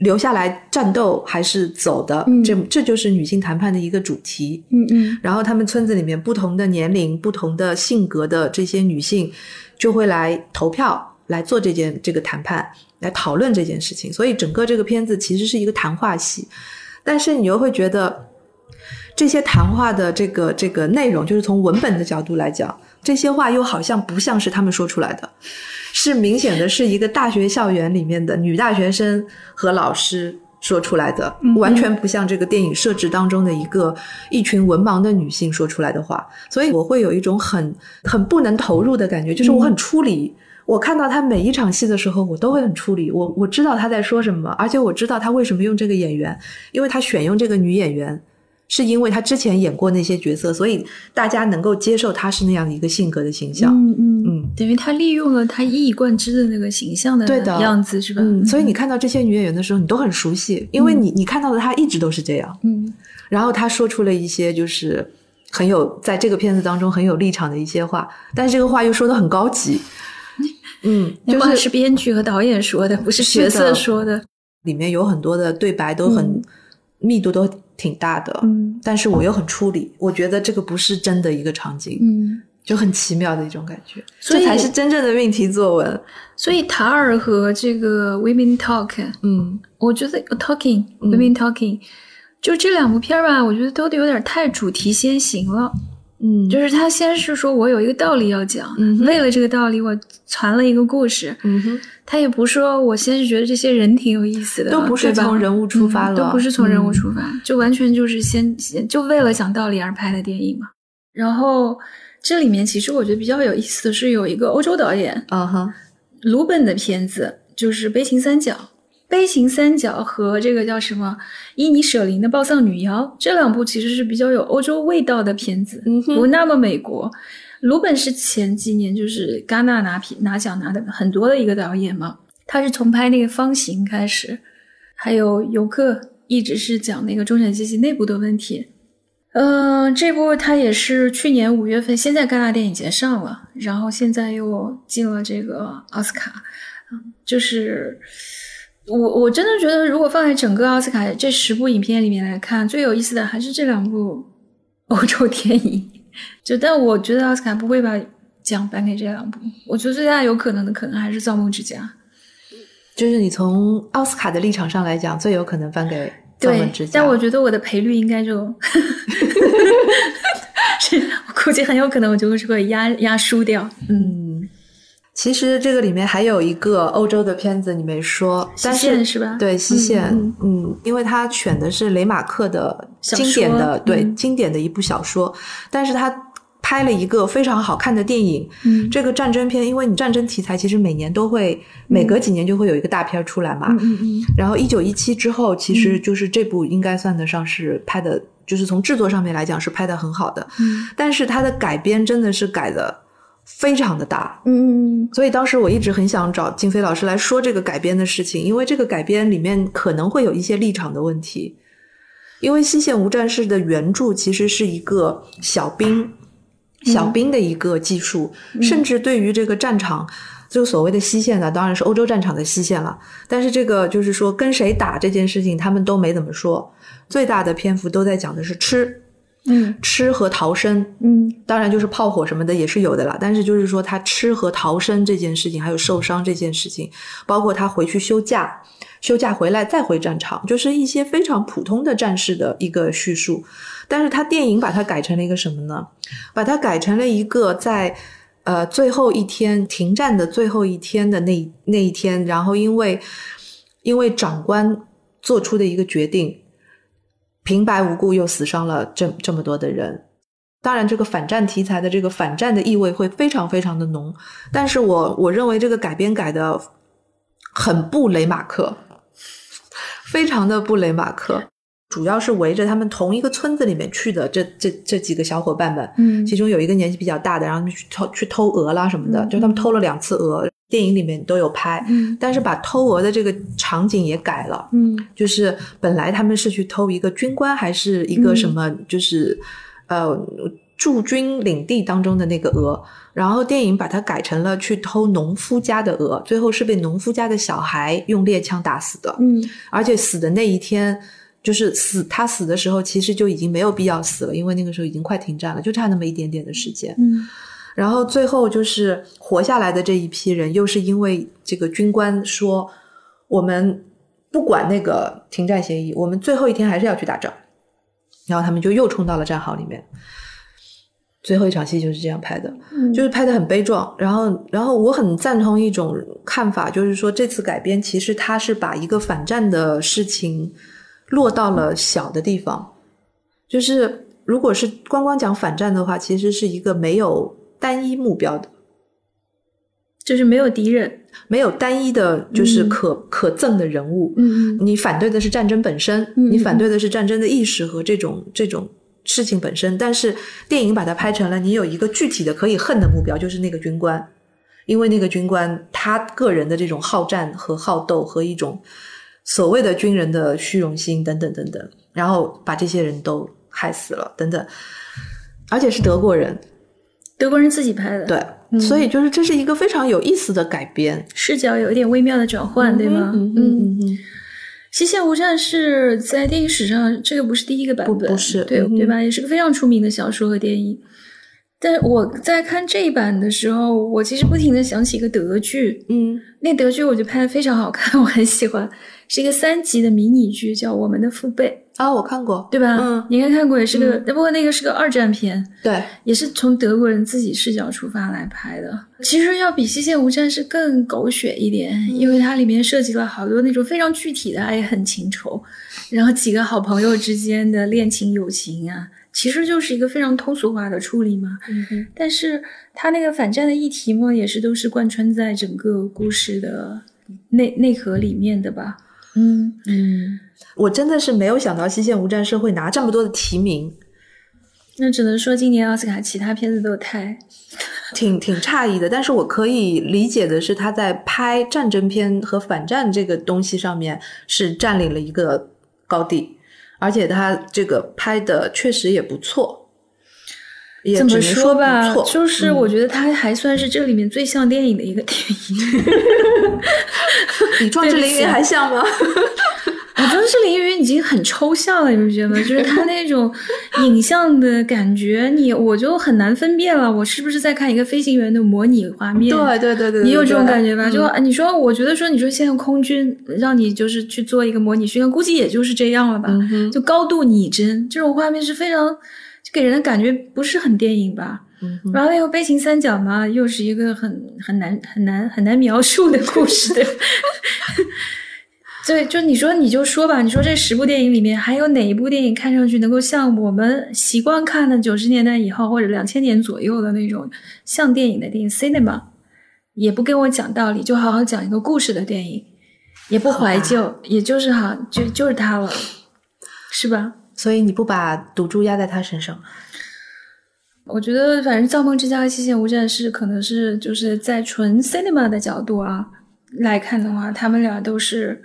留下来战斗，还是走的？嗯这这就是女性谈判的一个主题。嗯嗯然后他们村子里面不同的年龄、不同的性格的这些女性，就会来投票来做这件这个谈判，来讨论这件事情。所以整个这个片子其实是一个谈话戏，但是你又会觉得这些谈话的这个这个内容，就是从文本的角度来讲，这些话又好像不像是他们说出来的，是明显的是一个大学校园里面的女大学生和老师说出来的，嗯完全不像这个电影设置当中的一个一群文盲的女性说出来的话，所以我会有一种很很不能投入的感觉，就是我很出离。我看到他每一场戏的时候，我都会很出离。我我知道他在说什么，而且我知道他为什么用这个演员，因为他选用这个女演员，是因为他之前演过那些角色，所以大家能够接受他是那样的一个性格的形象。嗯嗯嗯，等于他利用了他一以贯之的那个形象的对的样子，是吧？嗯，所以你看到这些女演员的时候，你都很熟悉，因为你你看到的她一直都是这样。嗯然后她说出了一些就是很有在这个片子当中很有立场的一些话，但是这个话又说的很高级。嗯，就是是编剧和导演说的，不是角色说的。里面有很多的对白都很、嗯密度都挺大的，嗯。但是我又很处理，我觉得这个不是真的一个场景，嗯，就很奇妙的一种感觉，所以这才是真正的命题作文。所以塔尔和这个 Women Talk，嗯。我觉得 Talking 嗯。Women Talking，、就这两部片儿吧，我觉得都有点太主题先行了。嗯。就是他先是说我有一个道理要讲，嗯为了这个道理我传了一个故事，嗯哼，他也不说我先是觉得这些人挺有意思的，都不是从人物出发了嗯都不是从人物嗯。出发，就完全就是先先就为了讲道理而拍的电影嘛。然后这里面其实我觉得比较有意思的是有一个欧洲导演啊哈，鲁本的片子，就是《悲情三角》。《悲情三角》和这个叫什么伊尼舍林的《暴丧女妖》这两部其实是比较有欧洲味道的片子，嗯不那么美国。鲁本是前几年就是戛纳拿片拿奖拿的很多的一个导演嘛，他是从拍那个《方形》开始，还有《游客》一直是讲那个中产阶级内部的问题。嗯、这部他也是去年五月份先在戛纳电影节上了，然后现在又进了这个奥斯卡。嗯，就是我我真的觉得，如果放在整个奥斯卡这十部影片里面来看，最有意思的还是这两部欧洲电影。就但我觉得奥斯卡不会把奖颁给这两部，我觉得最大有可能的可能还是《造梦之家》。就是你从奥斯卡的立场上来讲，最有可能颁给《造梦之，家》。但我觉得我的赔率应该就，是我估计很有可能我就会压压输掉。嗯，嗯，其实这个里面还有一个欧洲的片子你没说，但西线是是吧？对西线，嗯嗯因为他选的是雷马克的经典的对嗯经典的一部小说，但是他拍了一个非常好看的电影。嗯这个战争片，因为你战争题材其实每年都会，每隔几年就会有一个大片出来嘛。嗯嗯嗯然后一九一七之后，其实就是这部应该算得上是拍的，就是从制作上面来讲是拍的很好的，嗯但是它的改编真的是改的非常的大。嗯嗯所以当时我一直很想找金飞老师来说这个改编的事情，因为这个改编里面可能会有一些立场的问题。因为《西线无战事》的原著其实是一个小兵，小兵的一个技术，甚至对于这个战场，就所谓的西线呢，当然是欧洲战场的西线了。但是这个就是说跟谁打这件事情，他们都没怎么说，最大的篇幅都在讲的是吃，嗯吃和逃生。嗯当然，就是炮火什么的也是有的啦。但是就是说，他吃和逃生这件事情，还有受伤这件事情，包括他回去休假，休假回来再回战场，就是一些非常普通的战士的一个叙述。但是他电影把它改成了一个什么呢？把它改成了一个在呃最后一天停战的最后一天的那那一天，然后因为因为长官做出的一个决定，平白无故又死伤了这这么多的人。当然，这个反战题材的这个反战的意味会非常非常的浓，但是我我认为这个改编改的很不雷马克，非常的不雷马克，主要是围着他们同一个村子里面去的这这这几个小伙伴们，嗯。其中有一个年纪比较大的，然后他们去偷去偷鹅啦什么的，嗯就他们偷了两次鹅，电影里面都有拍，嗯但是把偷鹅的这个场景也改了，嗯。就是本来他们是去偷一个军官，还是一个什么，就是、呃驻军领地当中的那个鹅，然后电影把它改成了去偷农夫家的鹅，最后是被农夫家的小孩用猎枪打死的，嗯。而且死的那一天。就是死，他死的时候其实就已经没有必要死了，因为那个时候已经快停战了，就差那么一点点的时间。嗯然后最后就是活下来的这一批人，又是因为这个军官说，我们不管那个停战协议，我们最后一天还是要去打仗。然后他们就又冲到了战壕里面。最后一场戏就是这样拍的，嗯就是拍的很悲壮。然后，然后我很赞同一种看法，就是说这次改编其实它是把一个反战的事情落到了小的地方，就是如果是光光讲反战的话，其实是一个没有单一目标的，就是没有敌人。没有单一的，就是可、可憎的人物。嗯你反对的是战争本身，嗯你反对的是战争的意识和这种这种事情本身。但是电影把它拍成了你有一个具体的可以恨的目标，就是那个军官，因为那个军官他个人的这种好战和好斗和一种所谓的军人的虚荣心等等等等，然后把这些人都害死了等等，而且是德国人，德国人自己拍的，，对，嗯。所以就是这是一个非常有意思的改编，视角有一点微妙的转换，对吗？嗯嗯。嗯嗯。西线无战事在电影史上这个不是第一个版本，不不是对、嗯对吧？也是个非常出名的小说和电影。但我在看这一版的时候，我其实不停的想起一个德剧，嗯那德剧我觉得拍的非常好看，我很喜欢，是一个三集的迷你剧，叫《我们的父辈啊，我看过》，，对吧？嗯你应该看过，也是个，不过那个是个二战片，对，也是从德国人自己视角出发来拍的。其实要比《西线无战事》更狗血一点，因为它里面涉及了好多那种非常具体的爱恨情仇，然后几个好朋友之间的恋情友情啊，其实就是一个非常通俗化的处理嘛。嗯哼，但是他那个反战的议题嘛，也是都是贯穿在整个故事的内内核里面的吧。嗯，嗯，我真的是没有想到《西线无战事》会拿这么多的提名，那只能说今年奥斯卡其他片子都太 挺挺诧异的。但是我可以理解的是，他在拍战争片和反战这个东西上面是占领了一个高地，而且他这个拍的确实也不错。也怎么说吧就是嗯我觉得他还算是这里面最像电影的一个电影。比《壮志凌云》还像吗？我觉得这凌云已经很抽象了，你不觉得吗？就是他那种 影像的感觉，你我就很难分辨了，我是不是在看一个飞行员的模拟画面？对对对对，你有这种感觉吧？嗯就你说，我觉得说，你说现在空军让你就是去做一个模拟训练，估计也就是这样了吧？嗯就高度拟真，这种画面是非常就给人的感觉不是很电影吧？然后那个悲情三角嘛，又是一个很很难很难很难描述的故事的。对，就你说你就说吧，你说这十部电影里面还有哪一部电影看上去能够像我们习惯看的九十年代以后或者两千年左右的那种像电影的电影 cinema，也不跟我讲道理，就好好讲一个故事的电影，也不怀旧，也就是好就就是它了，是吧？所以你不把赌注压在他身上，我觉得，反正《造梦之家》和《西线无战事》可能是就是在纯 cinema 的角度啊来看的话，他们俩都是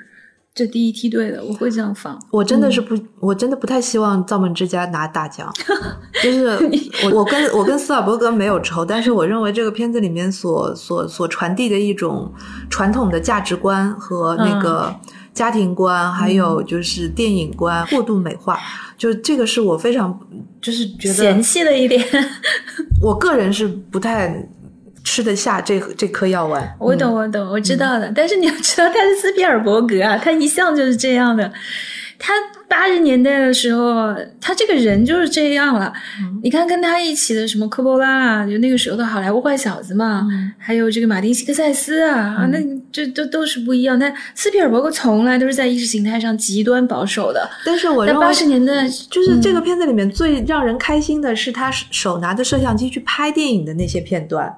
这第一梯队的，我会这样放。我真的是不，我真的不太希望《造梦之家》拿大奖。就是我，我跟我跟斯瓦伯格没有仇，但是我认为这个片子里面所所所传递的一种传统的价值观和那个家庭观，还有就是电影观过度美化，就这个是我非常就是觉得嫌弃的一点，我个人是不太吃得下这这颗药丸。我懂，我懂，我知道的。但是你要知道，他是斯皮尔伯格啊，他一向就是这样的。他八十年代的时候，他这个人就是这样了。你看，跟他一起的什么科波拉啊，就那个时候的好莱坞坏小子嘛，嗯还有这个马丁·西克塞斯啊，啊，那这都都是不一样。但斯皮尔伯格从来都是在意识形态上极端保守的。但是我认为在八十年代，就是这个片子里面最让人开心的是他手拿着摄像机去拍电影的那些片段。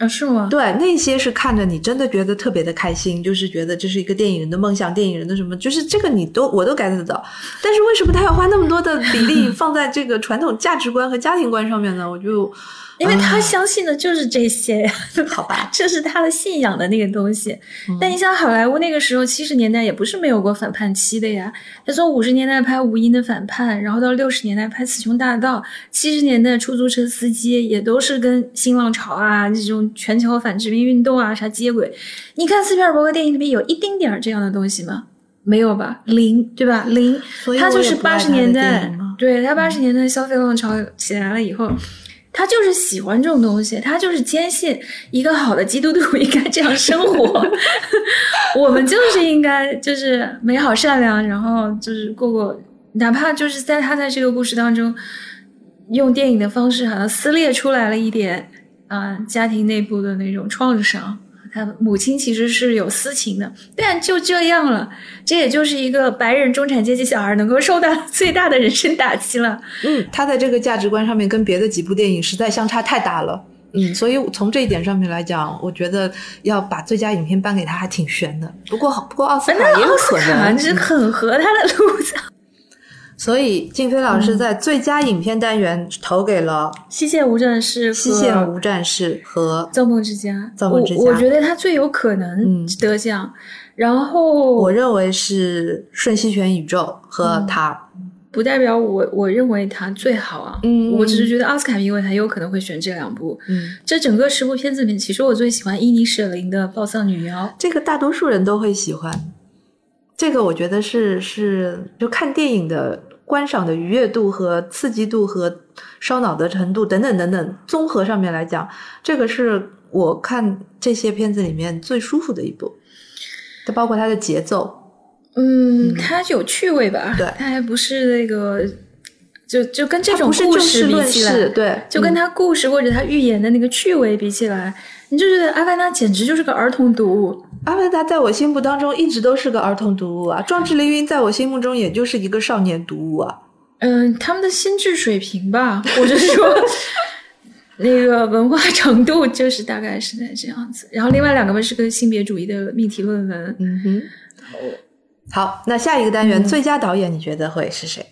啊，是吗？对，那些是看着你真的觉得特别的开心，就是觉得这是一个电影人的梦想，电影人的什么，就是这个你都我都 get 得到。但是为什么他要花那么多的比例 放在这个传统价值观和家庭观上面呢？我就因为他相信的就是这些呀，好吧，这是他的信仰的那个东西。但你想，好莱坞那个时候七十年代也不是没有过反叛期的呀。他从五十年代拍《无音的反叛》，然后到六十年代拍《雌雄大盗》，七十年代出租车司机也都是跟新浪潮啊这种全球反殖民运动啊啥接轨。你看斯皮尔伯格电影里面有一丁点儿这样的东西吗？没有吧，零，对吧？零。他就是八十年代，对他八十年代消费浪潮起来了以后，他就是喜欢这种东西，他就是坚信一个好的基督徒应该这样生活，我们就是应该就是美好善良，然后就是过过，哪怕就是在他在这个故事当中，用电影的方式好像撕裂出来了一点啊、家庭内部的那种创伤。他母亲其实是有私情的，但就这样了，这也就是一个白人中产阶级小孩能够受到 最大的人生打击了。嗯，他在这个价值观上面跟别的几部电影实在相差太大了。嗯，所以从这一点上面来讲，我觉得要把最佳影片颁给他还挺悬的。不过，不过奥斯卡也有奥斯可能，很合他的路子。所以静飞老师在最佳影片单元投给了西线无战事《西线无战事》和造梦之家，造梦之家我我觉得他最有可能嗯得奖。然后我认为是《瞬息全宇宙》和他。不代表我我认为他最好啊，嗯我只是觉得奥斯卡评委他有可能会选这两部。嗯，这整个十部片子里面，其实我最喜欢伊尼舍林的《暴丧女妖》。这个大多数人都会喜欢。这个我觉得是是就看电影的观赏的愉悦度和刺激度和烧脑的程度等等等等综合上面来讲，这个是我看这些片子里面最舒服的一部。它包括它的节奏，嗯，它有趣味吧？对它还不是那个，就就跟这种它不是故就事比起来，事，对，就跟嗯他故事或者他寓言的那个趣味比起来，你就觉得《阿凡达》简直就是个儿童读物。阿凡达在我心目当中一直都是个儿童读物啊，《壮志凌云》在我心目中也就是一个少年读物啊。嗯，他们的心智水平吧，我就说那个文化程度，就是大概是在这样子。然后另外两个嘛是个性别主义的命题论文。嗯哼，好，那下一个单元、最佳导演，你觉得会是谁？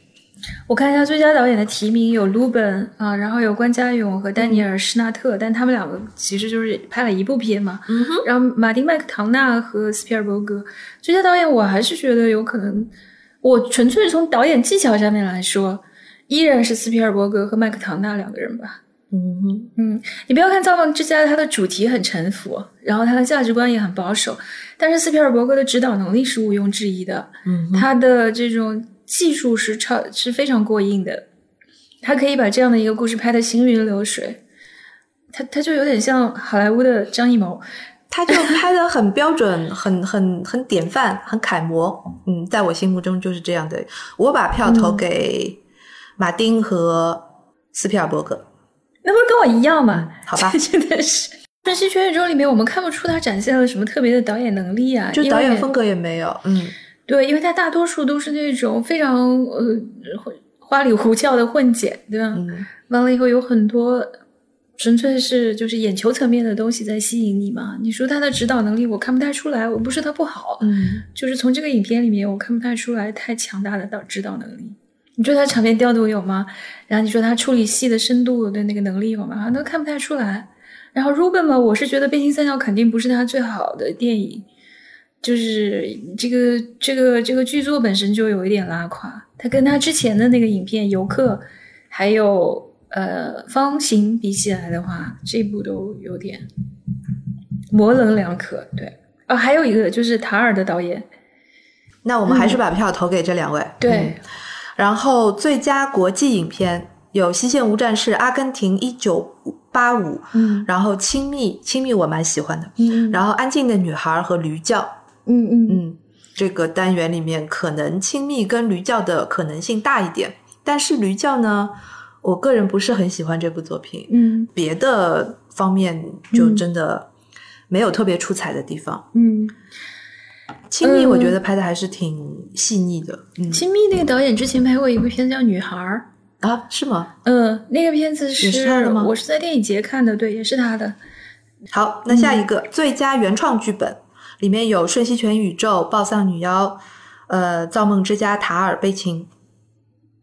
我看一下最佳导演的提名有鲁本啊，然后有关家勇和丹尼尔施纳特，但他们两个其实就是拍了一部片嘛。嗯哼，然后马丁麦克唐纳和斯皮尔伯格最佳导演，我还是觉得有可能，我纯粹从导演技巧上面来说，依然是斯皮尔伯格和麦克唐纳两个人吧。嗯哼，嗯，你不要看《造梦之家》，它的主题很沉浮，然后它的价值观也很保守，但是斯皮尔伯格的指导能力是毋庸置疑的，嗯，他的这种技术是超是非常过硬的，他可以把这样的一个故事拍得行云流水，他他就有点像好莱坞的张艺谋，他就拍的很标准，很很很典范，很楷模。嗯，在我心目中就是这样的。我把票投给马丁和斯皮尔伯格。那不是跟我一样吗？好吧 真的是。《瞬息全宇宙》里面，我们看不出他展现了什么特别的导演能力啊，就导演风格也没有，嗯，对，因为他大多数都是那种非常呃花里胡哨的混剪，对吧？嗯完了以后有很多纯粹是就是眼球层面的东西在吸引你嘛。你说他的指导能力，我看不太出来。我不是他不好，嗯，就是从这个影片里面，我看不太出来太强大的导指导能力。你说他场面调度有吗？然后你说他处理戏的深度的那个能力有吗？都看不太出来。然后 Ruben 嘛，我是觉得《变形三角》肯定不是他最好的电影，就是这个这个这个剧作本身就有一点拉垮。他跟他之前的那个影片《游客》还有呃《方形》比起来的话，这部都有点模棱两可。对，啊，还有一个就是塔尔的导演，那我们还是把票投给这两位。对。嗯然后最佳国际影片有《西线无战事》《阿根廷一九八五》，嗯然后《亲密》，《亲密》我蛮喜欢的。嗯然后《安静的女孩》和《驴叫》，嗯嗯嗯，这个单元里面可能亲密跟驴叫的可能性大一点，但是驴叫呢，我个人不是很喜欢这部作品，嗯。别的方面就真的没有特别出彩的地方。嗯，亲密我觉得拍的还是挺细腻的，嗯。亲密那个导演之前拍过一部片子叫《女孩儿》，啊，是吗？嗯，那个片子也是他的吗？我是在电影节看的，对，也是他的。好，那下一嗯个、最佳原创剧本里面有《瞬息全宇宙》《暴丧女妖》、呃，《造梦之家》、《塔尔悲情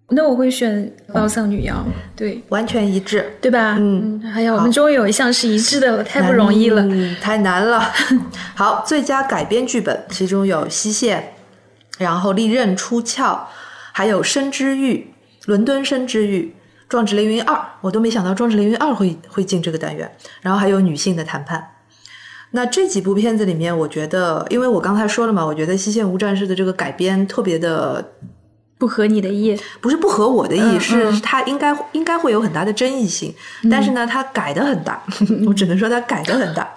那我会选《暴丧女妖》，对》，完全一致。对吧？嗯还有，我们终于有一项是一致的了，太不容易了。嗯，太难了。好，最佳改编剧本其中有《西线》，然后《利刃出鞘》，还有《生之欲》、《伦敦生之欲》、《壮志凌云二》，我都没想到《壮志凌云二》会会进这个单元。然后还有《女性的谈判》。那这几部片子里面，我觉得，因为我刚才说了嘛，我觉得《西线无战事》的这个改编特别的不合你的意，不是不合我的意，嗯是嗯。它应该应该会有很大的争议性，但是呢，它改的很大，我只能说它改的很大。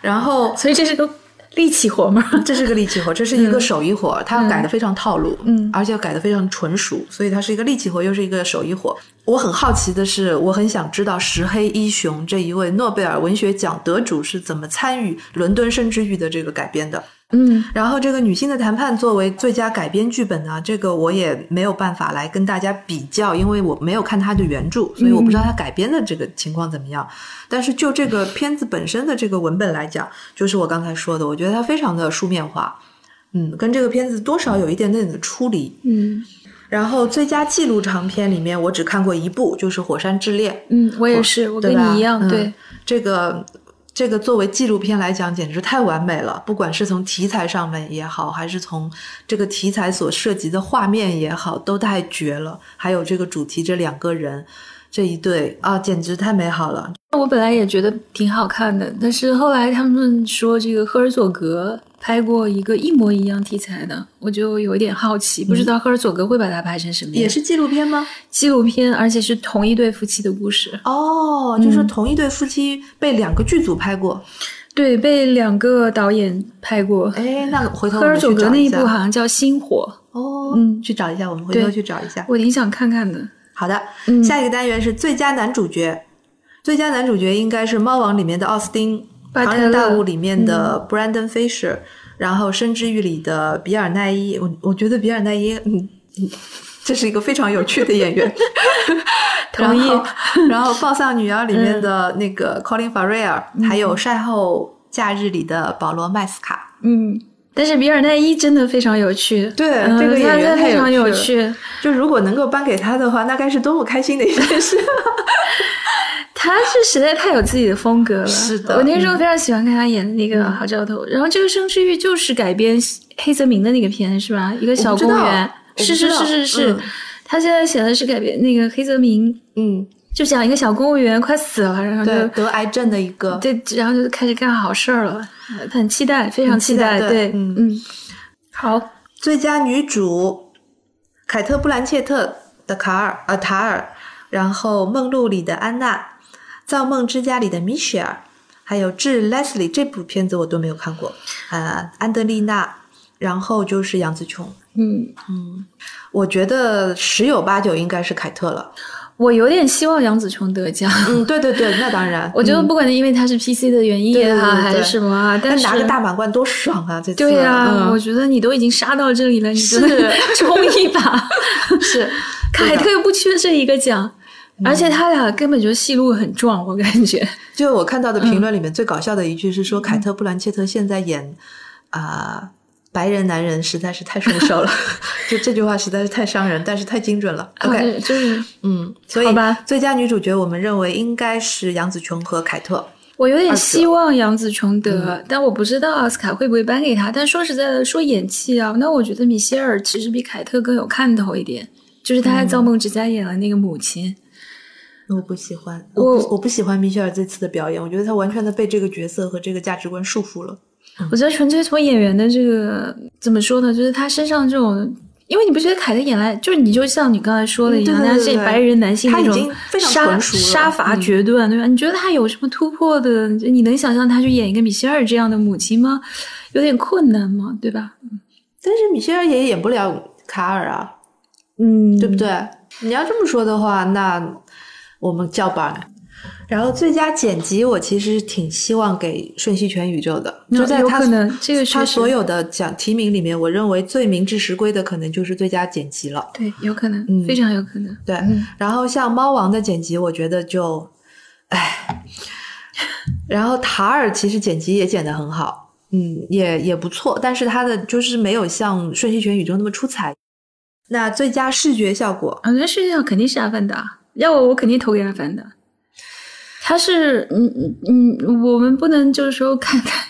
然后所以这是个力气活吗。这是个力气活，这是一个手艺活，它改的非常套路，嗯而且改的非常纯熟，所以它是一个力气活，又是一个手艺活。我很好奇的是，我很想知道石黑一雄这一位诺贝尔文学奖得主是怎么参与《伦敦生之欲》的这个改编的。嗯然后这个女性的谈判作为最佳改编剧本呢，这个我也没有办法来跟大家比较，因为我没有看它的原著，所以我不知道它改编的这个情况怎么样。但是就这个片子本身的这个文本来讲，就是我刚才说的，我觉得它非常的书面化，嗯，跟这个片子多少有一点点的出离。嗯然后最佳纪录长片里面，我只看过一部，就是《火山之恋》。嗯，我也是，我跟你一样，嗯对，这个这个作为纪录片来讲，简直太完美了。不管是从题材上面也好，还是从这个题材所涉及的画面也好，都太绝了。还有这个主题，这两个人这一对啊，简直太美好了。我本来也觉得挺好看的，但是后来他们说这个赫尔佐格拍过一个一模一样题材的，我就有一点好奇，不知道赫尔佐格会把它拍成什么样。也是纪录片吗？纪录片，而且是同一对夫妻的故事。哦，就是同一对夫妻被两个剧组拍过。对，被两个导演拍过。哎，那回头赫尔佐格那一部好像叫《星火》。哦，嗯，去找一下，我们回头去找一下。我挺想看看的。好的，下一个单元是最佳男主角。最佳男主角应该是《猫王》里面的奥斯汀，《庞然大物》里面的 Brandon Fisher，然后《生之欲》里的比尔奈伊。我我觉得比尔奈伊，嗯，这是一个非常有趣的演员。同意。然后《暴丧女妖》里面的那个 Colin Farrell，还有《晒后假日》里的保罗麦斯卡。嗯。但是比尔奈伊真的非常有趣，对这个演员非常有趣。就如果能够颁给他的话，那该是多么开心的一件事！他是实在太有自己的风格了。是的，我那时候非常喜欢看他演的那个《好兆头》。然后这个《生之欲》就是改编黑泽明的那个片，是吧？一个小公园，是是是是是。他现在写的是改编那个黑泽明，嗯。就讲一个小公务员快死了，然后就得癌症的一个，对，然后就开始干好事儿了，很期待，非常期待，对，嗯。嗯。好，最佳女主，凯特·布兰切特的卡尔呃塔尔，然后《梦露》里的安娜，《造梦之家》里的米歇尔，还有《致 Leslie》这部片子我都没有看过，呃，安德丽娜，然后就是杨紫琼，嗯。嗯，我觉得十有八九应该是凯特了。我有点希望杨紫琼得奖。嗯，对对对，那当然。我觉得不管是因为她是 PC 的原因也好，还是什么啊，但是拿个大满贯多爽啊！这次对呀，我觉得你都已经杀到这里了，你是 冲一把。是，凯特又不缺这一个奖，而且他俩根本就戏路很壮，我感觉。就我看到的评论里面最搞笑的一句是说，凯特·布兰切特现在演啊。白人男人实在是太顺手了，就这句话实在是太伤人，但是太精准了。OK，就是嗯，所以最佳女主角我们认为应该是杨紫琼和凯特。我有点希望杨紫琼得，但我不知道奥斯卡会不会颁给她。但说实在的，说演技啊，那我觉得米歇尔其实比凯特更有看头一点，就是她在《造梦之家》演了那个母亲。我不喜欢，我我不喜欢米歇尔这次的表演，我觉得她完全的被这个角色和这个价值观束缚了。我觉得纯粹从演员的这个怎么说呢？就是他身上这种，因为你不觉得凯特演来，就是你就像你刚才说的一样，他是白人男性那种杀杀伐决断，对吧？你觉得他有什么突破的？你能想象他去演一个米歇尔这样的母亲吗？有点困难吗？对吧？但是米歇尔也演不了卡尔啊，嗯，对不对？你要这么说的话，那我们叫板。然后最佳剪辑，我其实挺希望给瞬息全宇宙的。就在他这个他所有的奖提名里面，我认为最名至实归的可能就是最佳剪辑了。对，有可能，非常有可能。对，然后像猫王的剪辑，我觉得就，唉。然后塔尔其实剪辑也剪得很好，嗯，也也不错，但是他的就是没有像瞬息全宇宙那么出彩。那最佳视觉效果，啊，那视觉效果肯定是阿凡达，要我我肯定投给阿凡达。他是嗯嗯嗯，我们不能就是说看看，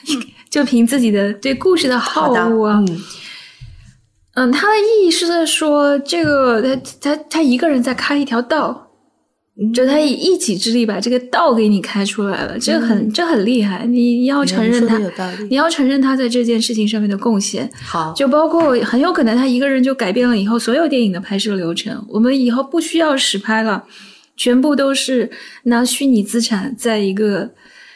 就凭自己的对故事的好恶啊。嗯，他的意义是在说，这个他他他一个人在开一条道，就他以一己之力把这个道给你开出来了，这很这很厉害。你要承认他，你要承认他在这件事情上面的贡献。好，就包括很有可能他一个人就改变了以后所有电影的拍摄流程，我们以后不需要实拍了。全部都是拿虚拟资产，在一个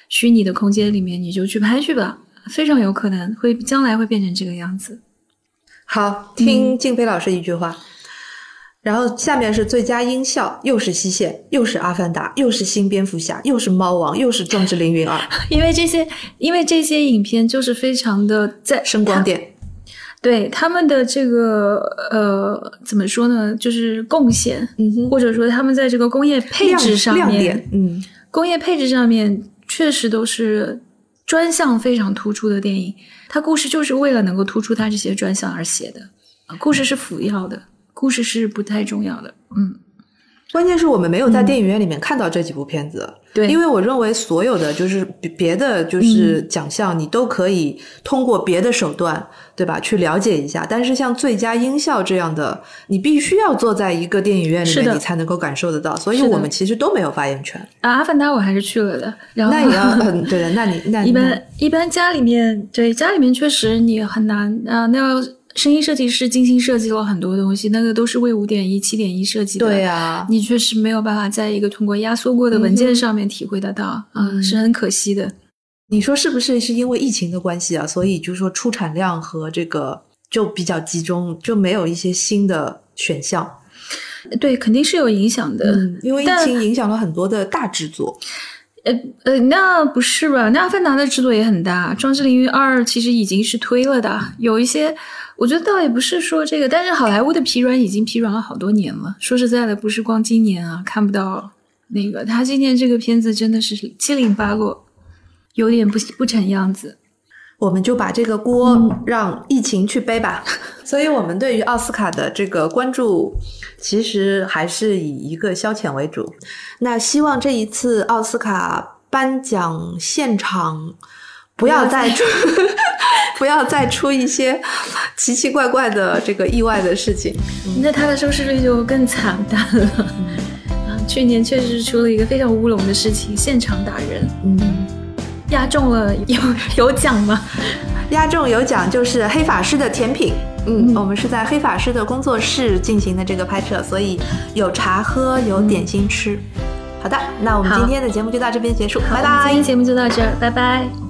虚拟的空间里面，你就去拍去吧，非常有可能会将来会变成这个样子。好，听静飞老师一句话，然后下面是最佳音效，又是西线，又是阿凡达，又是新蝙蝠侠，又是猫王，又是壮志凌云二。因为这些，因为这些影片就是非常的在声光电。对他们的这个呃，怎么说呢？就是贡献，或者说他们在这个工业配置上面，嗯，工业配置上面确实都是专项非常突出的电影。它故事就是为了能够突出它这些专项而写的，故事是辅要的，故事是不太重要的。嗯，关键是我们没有在电影院里面看到这几部片子，对，因为我认为所有的就是别别的就是奖项，你都可以通过别的手段，对吧？去了解一下。但是像最佳音效这样的，你必须要坐在一个电影院里面，你才能够感受得到。所以我们其实都没有发言权。啊，阿凡达我还是去了的。然后那也要很 对的，那你那一般一般家里面对家里面确实你很难啊，那要。声音设计师精心设计了很多东西，那个都是为五点一、七点一设计的。对呀，你确实没有办法在一个通过压缩过的文件上面体会得到，嗯，是很可惜的。你说是不是是因为疫情的关系啊？所以就是说出产量和这个就比较集中，就没有一些新的选项。对，肯定是有影响的，因为疫情影响了很多的大制作。呃呃，那不是吧？那阿凡达的制作也很大，《壮志凌云二》其实已经是推了的，有一些。我觉得倒也不是说这个，但是好莱坞的疲软已经疲软了好多年了。说实在的，不是光今年啊，看不到那个他今年这个片子真的是七零八落，有点不不成样子。我们就把这个锅让疫情去背吧。所以，我们对于奥斯卡的这个关注，其实还是以一个消遣为主。那希望这一次奥斯卡颁奖现场不要再出。不要再出一些奇奇怪怪的这个意外的事情，那它的收视率就更惨淡了。啊，去年确实是出了一个非常乌龙的事情，现场打人。嗯，压中了有有奖吗？压中有奖就是黑法师的甜品。嗯，我们是在黑法师的工作室进行的这个拍摄，所以有茶喝，有点心吃。好的，那我们今天的节目就到这边结束，拜拜。今天节目就到这儿，拜拜。